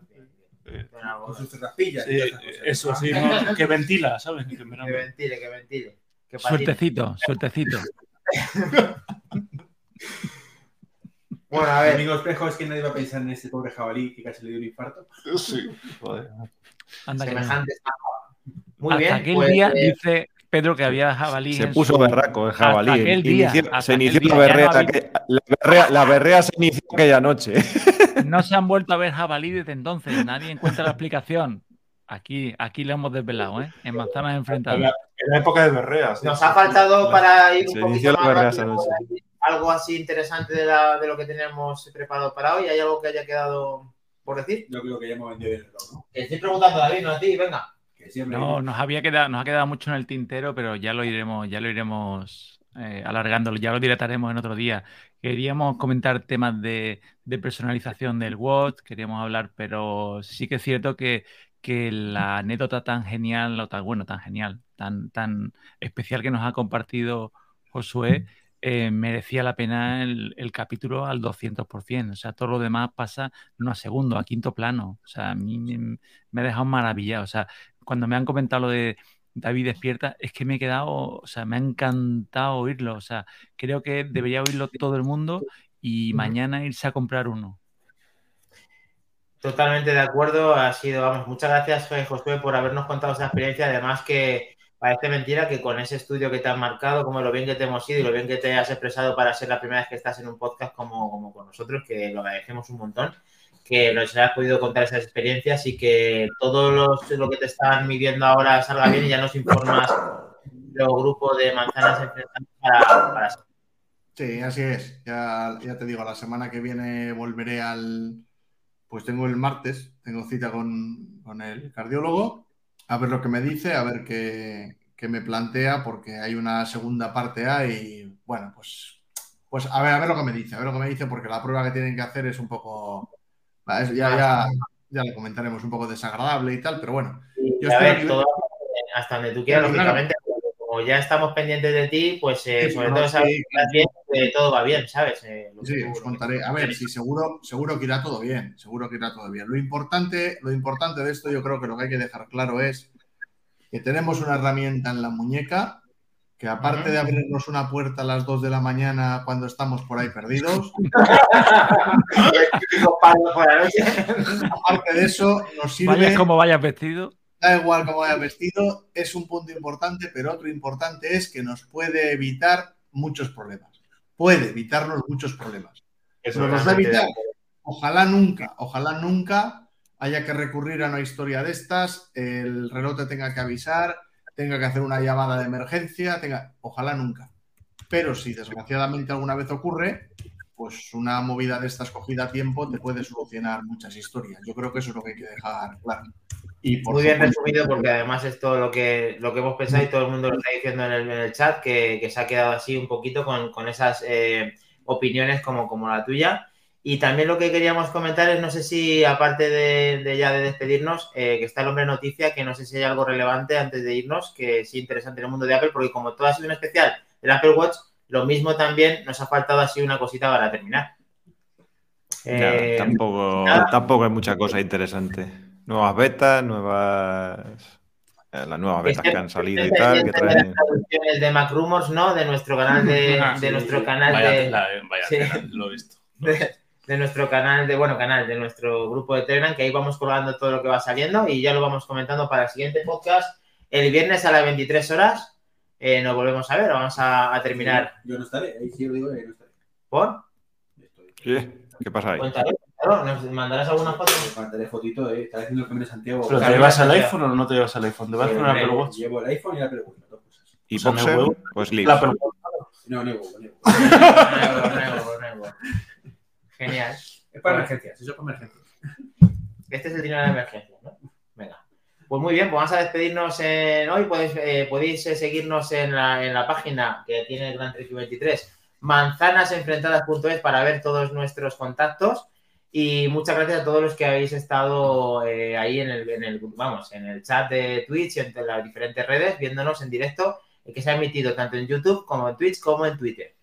Con sus traspillas. y Sí, eso sí, ¿no? que ventila, ¿sabes? Que Que ventile, que ventile. Que. Suertecito, suertecito. Bueno, a ver, amigo espejo es que nadie va a pensar en este pobre jabalí que casi le dio un infarto. Sí, joder. Anda que semejante Muy Hasta bien, aquel pues, día eh, dice Pedro que había jabalí. Se puso su- berraco el jabalí. Hasta aquel día, Inició- hasta se aquel inició día la berrea, no había- aquella- la berrea, la berrea se inició aquella noche. No se han vuelto a ver jabalí desde entonces. Nadie encuentra la explicación. Aquí, aquí lo hemos desvelado, ¿eh? En manzanas En la, enfrentadas. en la época de berrea. sí, nos ha faltado para ir Se un inició poquito la más berrea rápido algo así interesante de, la- de lo que teníamos preparado para hoy. ¿Hay algo que haya quedado por decir? Yo creo que ya hemos vendido bien el reloj, ¿no? Estoy preguntando a David, no a ti, venga. Que. No, nos había quedado, nos ha quedado mucho en el tintero, pero ya lo iremos, ya lo iremos eh, alargándolo, ya lo dilataremos en otro día. Queríamos comentar temas de, de personalización del Watch, queríamos hablar, pero sí que es cierto que, que la anécdota tan genial, o tan bueno, tan genial, tan, tan especial que nos ha compartido Josué, eh, merecía la pena el, el capítulo al 200%. O sea, todo lo demás pasa no a segundo, a quinto plano. O sea, a mí me, me ha dejado maravillado. O sea, cuando me han comentado lo de David despierta, es que me he quedado, o sea, me ha encantado oírlo. O sea, creo que debería oírlo todo el mundo y mañana irse a comprar uno. Totalmente de acuerdo. Ha sido, vamos, muchas gracias, eh, Josué, por habernos contado esa experiencia. Además que parece mentira que con ese estudio que te han marcado, como lo bien que te hemos ido y lo bien que te has expresado para ser la primera vez que estás en un podcast como, como con nosotros, que lo agradecemos un montón, que nos hayas podido contar esas experiencias y que todo los- lo que te están midiendo ahora salga bien y ya nos informas los grupos de manzanas para, para Sí, así es. Ya, ya te digo, la semana que viene volveré al. Pues tengo el martes, tengo cita con, con el cardiólogo, a ver lo que me dice, a ver qué, qué me plantea, porque hay una segunda parte A y bueno, pues, pues a ver, a ver lo que me dice, a ver lo que me dice, porque la prueba que tienen que hacer es un poco. es- ya, ya, ya le comentaremos un poco desagradable y tal, pero bueno. Yo a ver, que- todo hasta donde tú quieras, lógicamente. Como ya estamos pendientes de ti, pues eh, Sí, sobre no, todo sí, sabes que estás bien, que todo va bien, ¿sabes? Eh, que Sí, os que contaré. A ver, sí, seguro, seguro que irá todo bien. Seguro que irá todo bien. Lo importante, lo importante de esto, yo creo que lo que hay que dejar claro es que tenemos una herramienta en la muñeca que aparte de abrirnos una puerta a las 2 de la mañana cuando estamos por ahí perdidos, aparte de eso, nos sirve, Vayas como vayas vestido. Da igual cómo vaya vestido, es un punto importante, pero otro importante es que nos puede evitar muchos problemas. Puede evitarnos muchos problemas. Eso Pero nos va a evitar. Ojalá nunca, ojalá nunca haya que recurrir a una historia de estas, el reloj te tenga que avisar, tenga que hacer una llamada de emergencia, tenga, ojalá nunca. Pero si desgraciadamente alguna vez ocurre, pues una movida de estas cogida a tiempo te puede solucionar muchas historias. Yo creo que eso es lo que hay que dejar claro. Y por Muy bien supuesto- resumido, porque además es todo lo que, lo que hemos pensado y todo el mundo lo está diciendo en el, en el chat, que, que se ha quedado así un poquito con, con esas eh, opiniones como, como la tuya. Y también lo que queríamos comentar es, no sé si aparte de, de ya de despedirnos, eh, que está el hombre noticia, que no sé si hay algo relevante antes de irnos, que sí interesante en el mundo de Apple, porque como todo ha sido un especial del Apple Watch, lo mismo también nos ha faltado así una cosita para terminar. Eh, tampoco, nada. tampoco hay mucha cosa interesante. Nuevas betas, nuevas. eh, las nuevas betas que han salido y Estén tal, que traen. las traducciones de Mac Rumors, ¿no? De nuestro canal de, Ah, de sí, nuestro sí. canal Vaya de, eh, vaya Sí. lo he visto. de, de nuestro canal de, bueno, canal, de nuestro grupo de Telegram, que ahí vamos colgando todo lo que va saliendo y ya lo vamos comentando para el siguiente podcast. El viernes a las 23 horas eh, nos volvemos a ver, vamos a, a terminar. Yo no estaré, ahí sí lo digo, ahí no estaré. ¿Por? ¿Qué? ¿Qué pasa ahí? Cuéntalo, cuéntalo, ¿nos mandarás alguna foto? Mandaré fotito, eh, está haciendo el camino de Santiago. ¿Pero te llevas el iPhone o no te llevas el iPhone? ¿Te vas con una llevo- Apple Watch? Llevo el iPhone y la Apple Watch, dos cosas. ¿Y O sea, me Boxer? Pues Lips. La Apple Watch. No. Nuevo, nuevo, nuevo. Genial. Es para emergencias, eso es para emergencias. Este es el dinero de la emergencia, ¿no? Venga. Pues muy bien, pues vamos a despedirnos en hoy. Podéis, eh, podéis eh, seguirnos en la, en la página que tiene el Gran Trek 23, manzanasenfrentadas.es para ver todos nuestros contactos. Y muchas gracias a todos los que habéis estado eh, ahí en el, en el, vamos, en el chat de Twitch y entre las diferentes redes, viéndonos en directo, eh, que se ha emitido tanto en YouTube como en Twitch como en Twitter.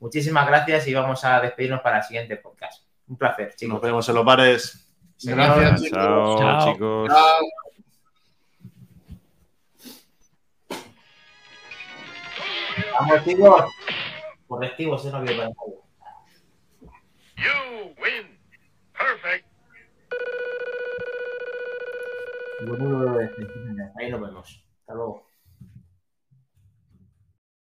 Muchísimas gracias y vamos a despedirnos para el siguiente podcast. Un placer, chicos. Nos vemos en los bares. Gracias, chicos. Chao, Chao. chicos. Chao. Vamos, chicos. Correctivo, ese no había para. You win. Perfect. Ahí nos vemos. Hasta luego.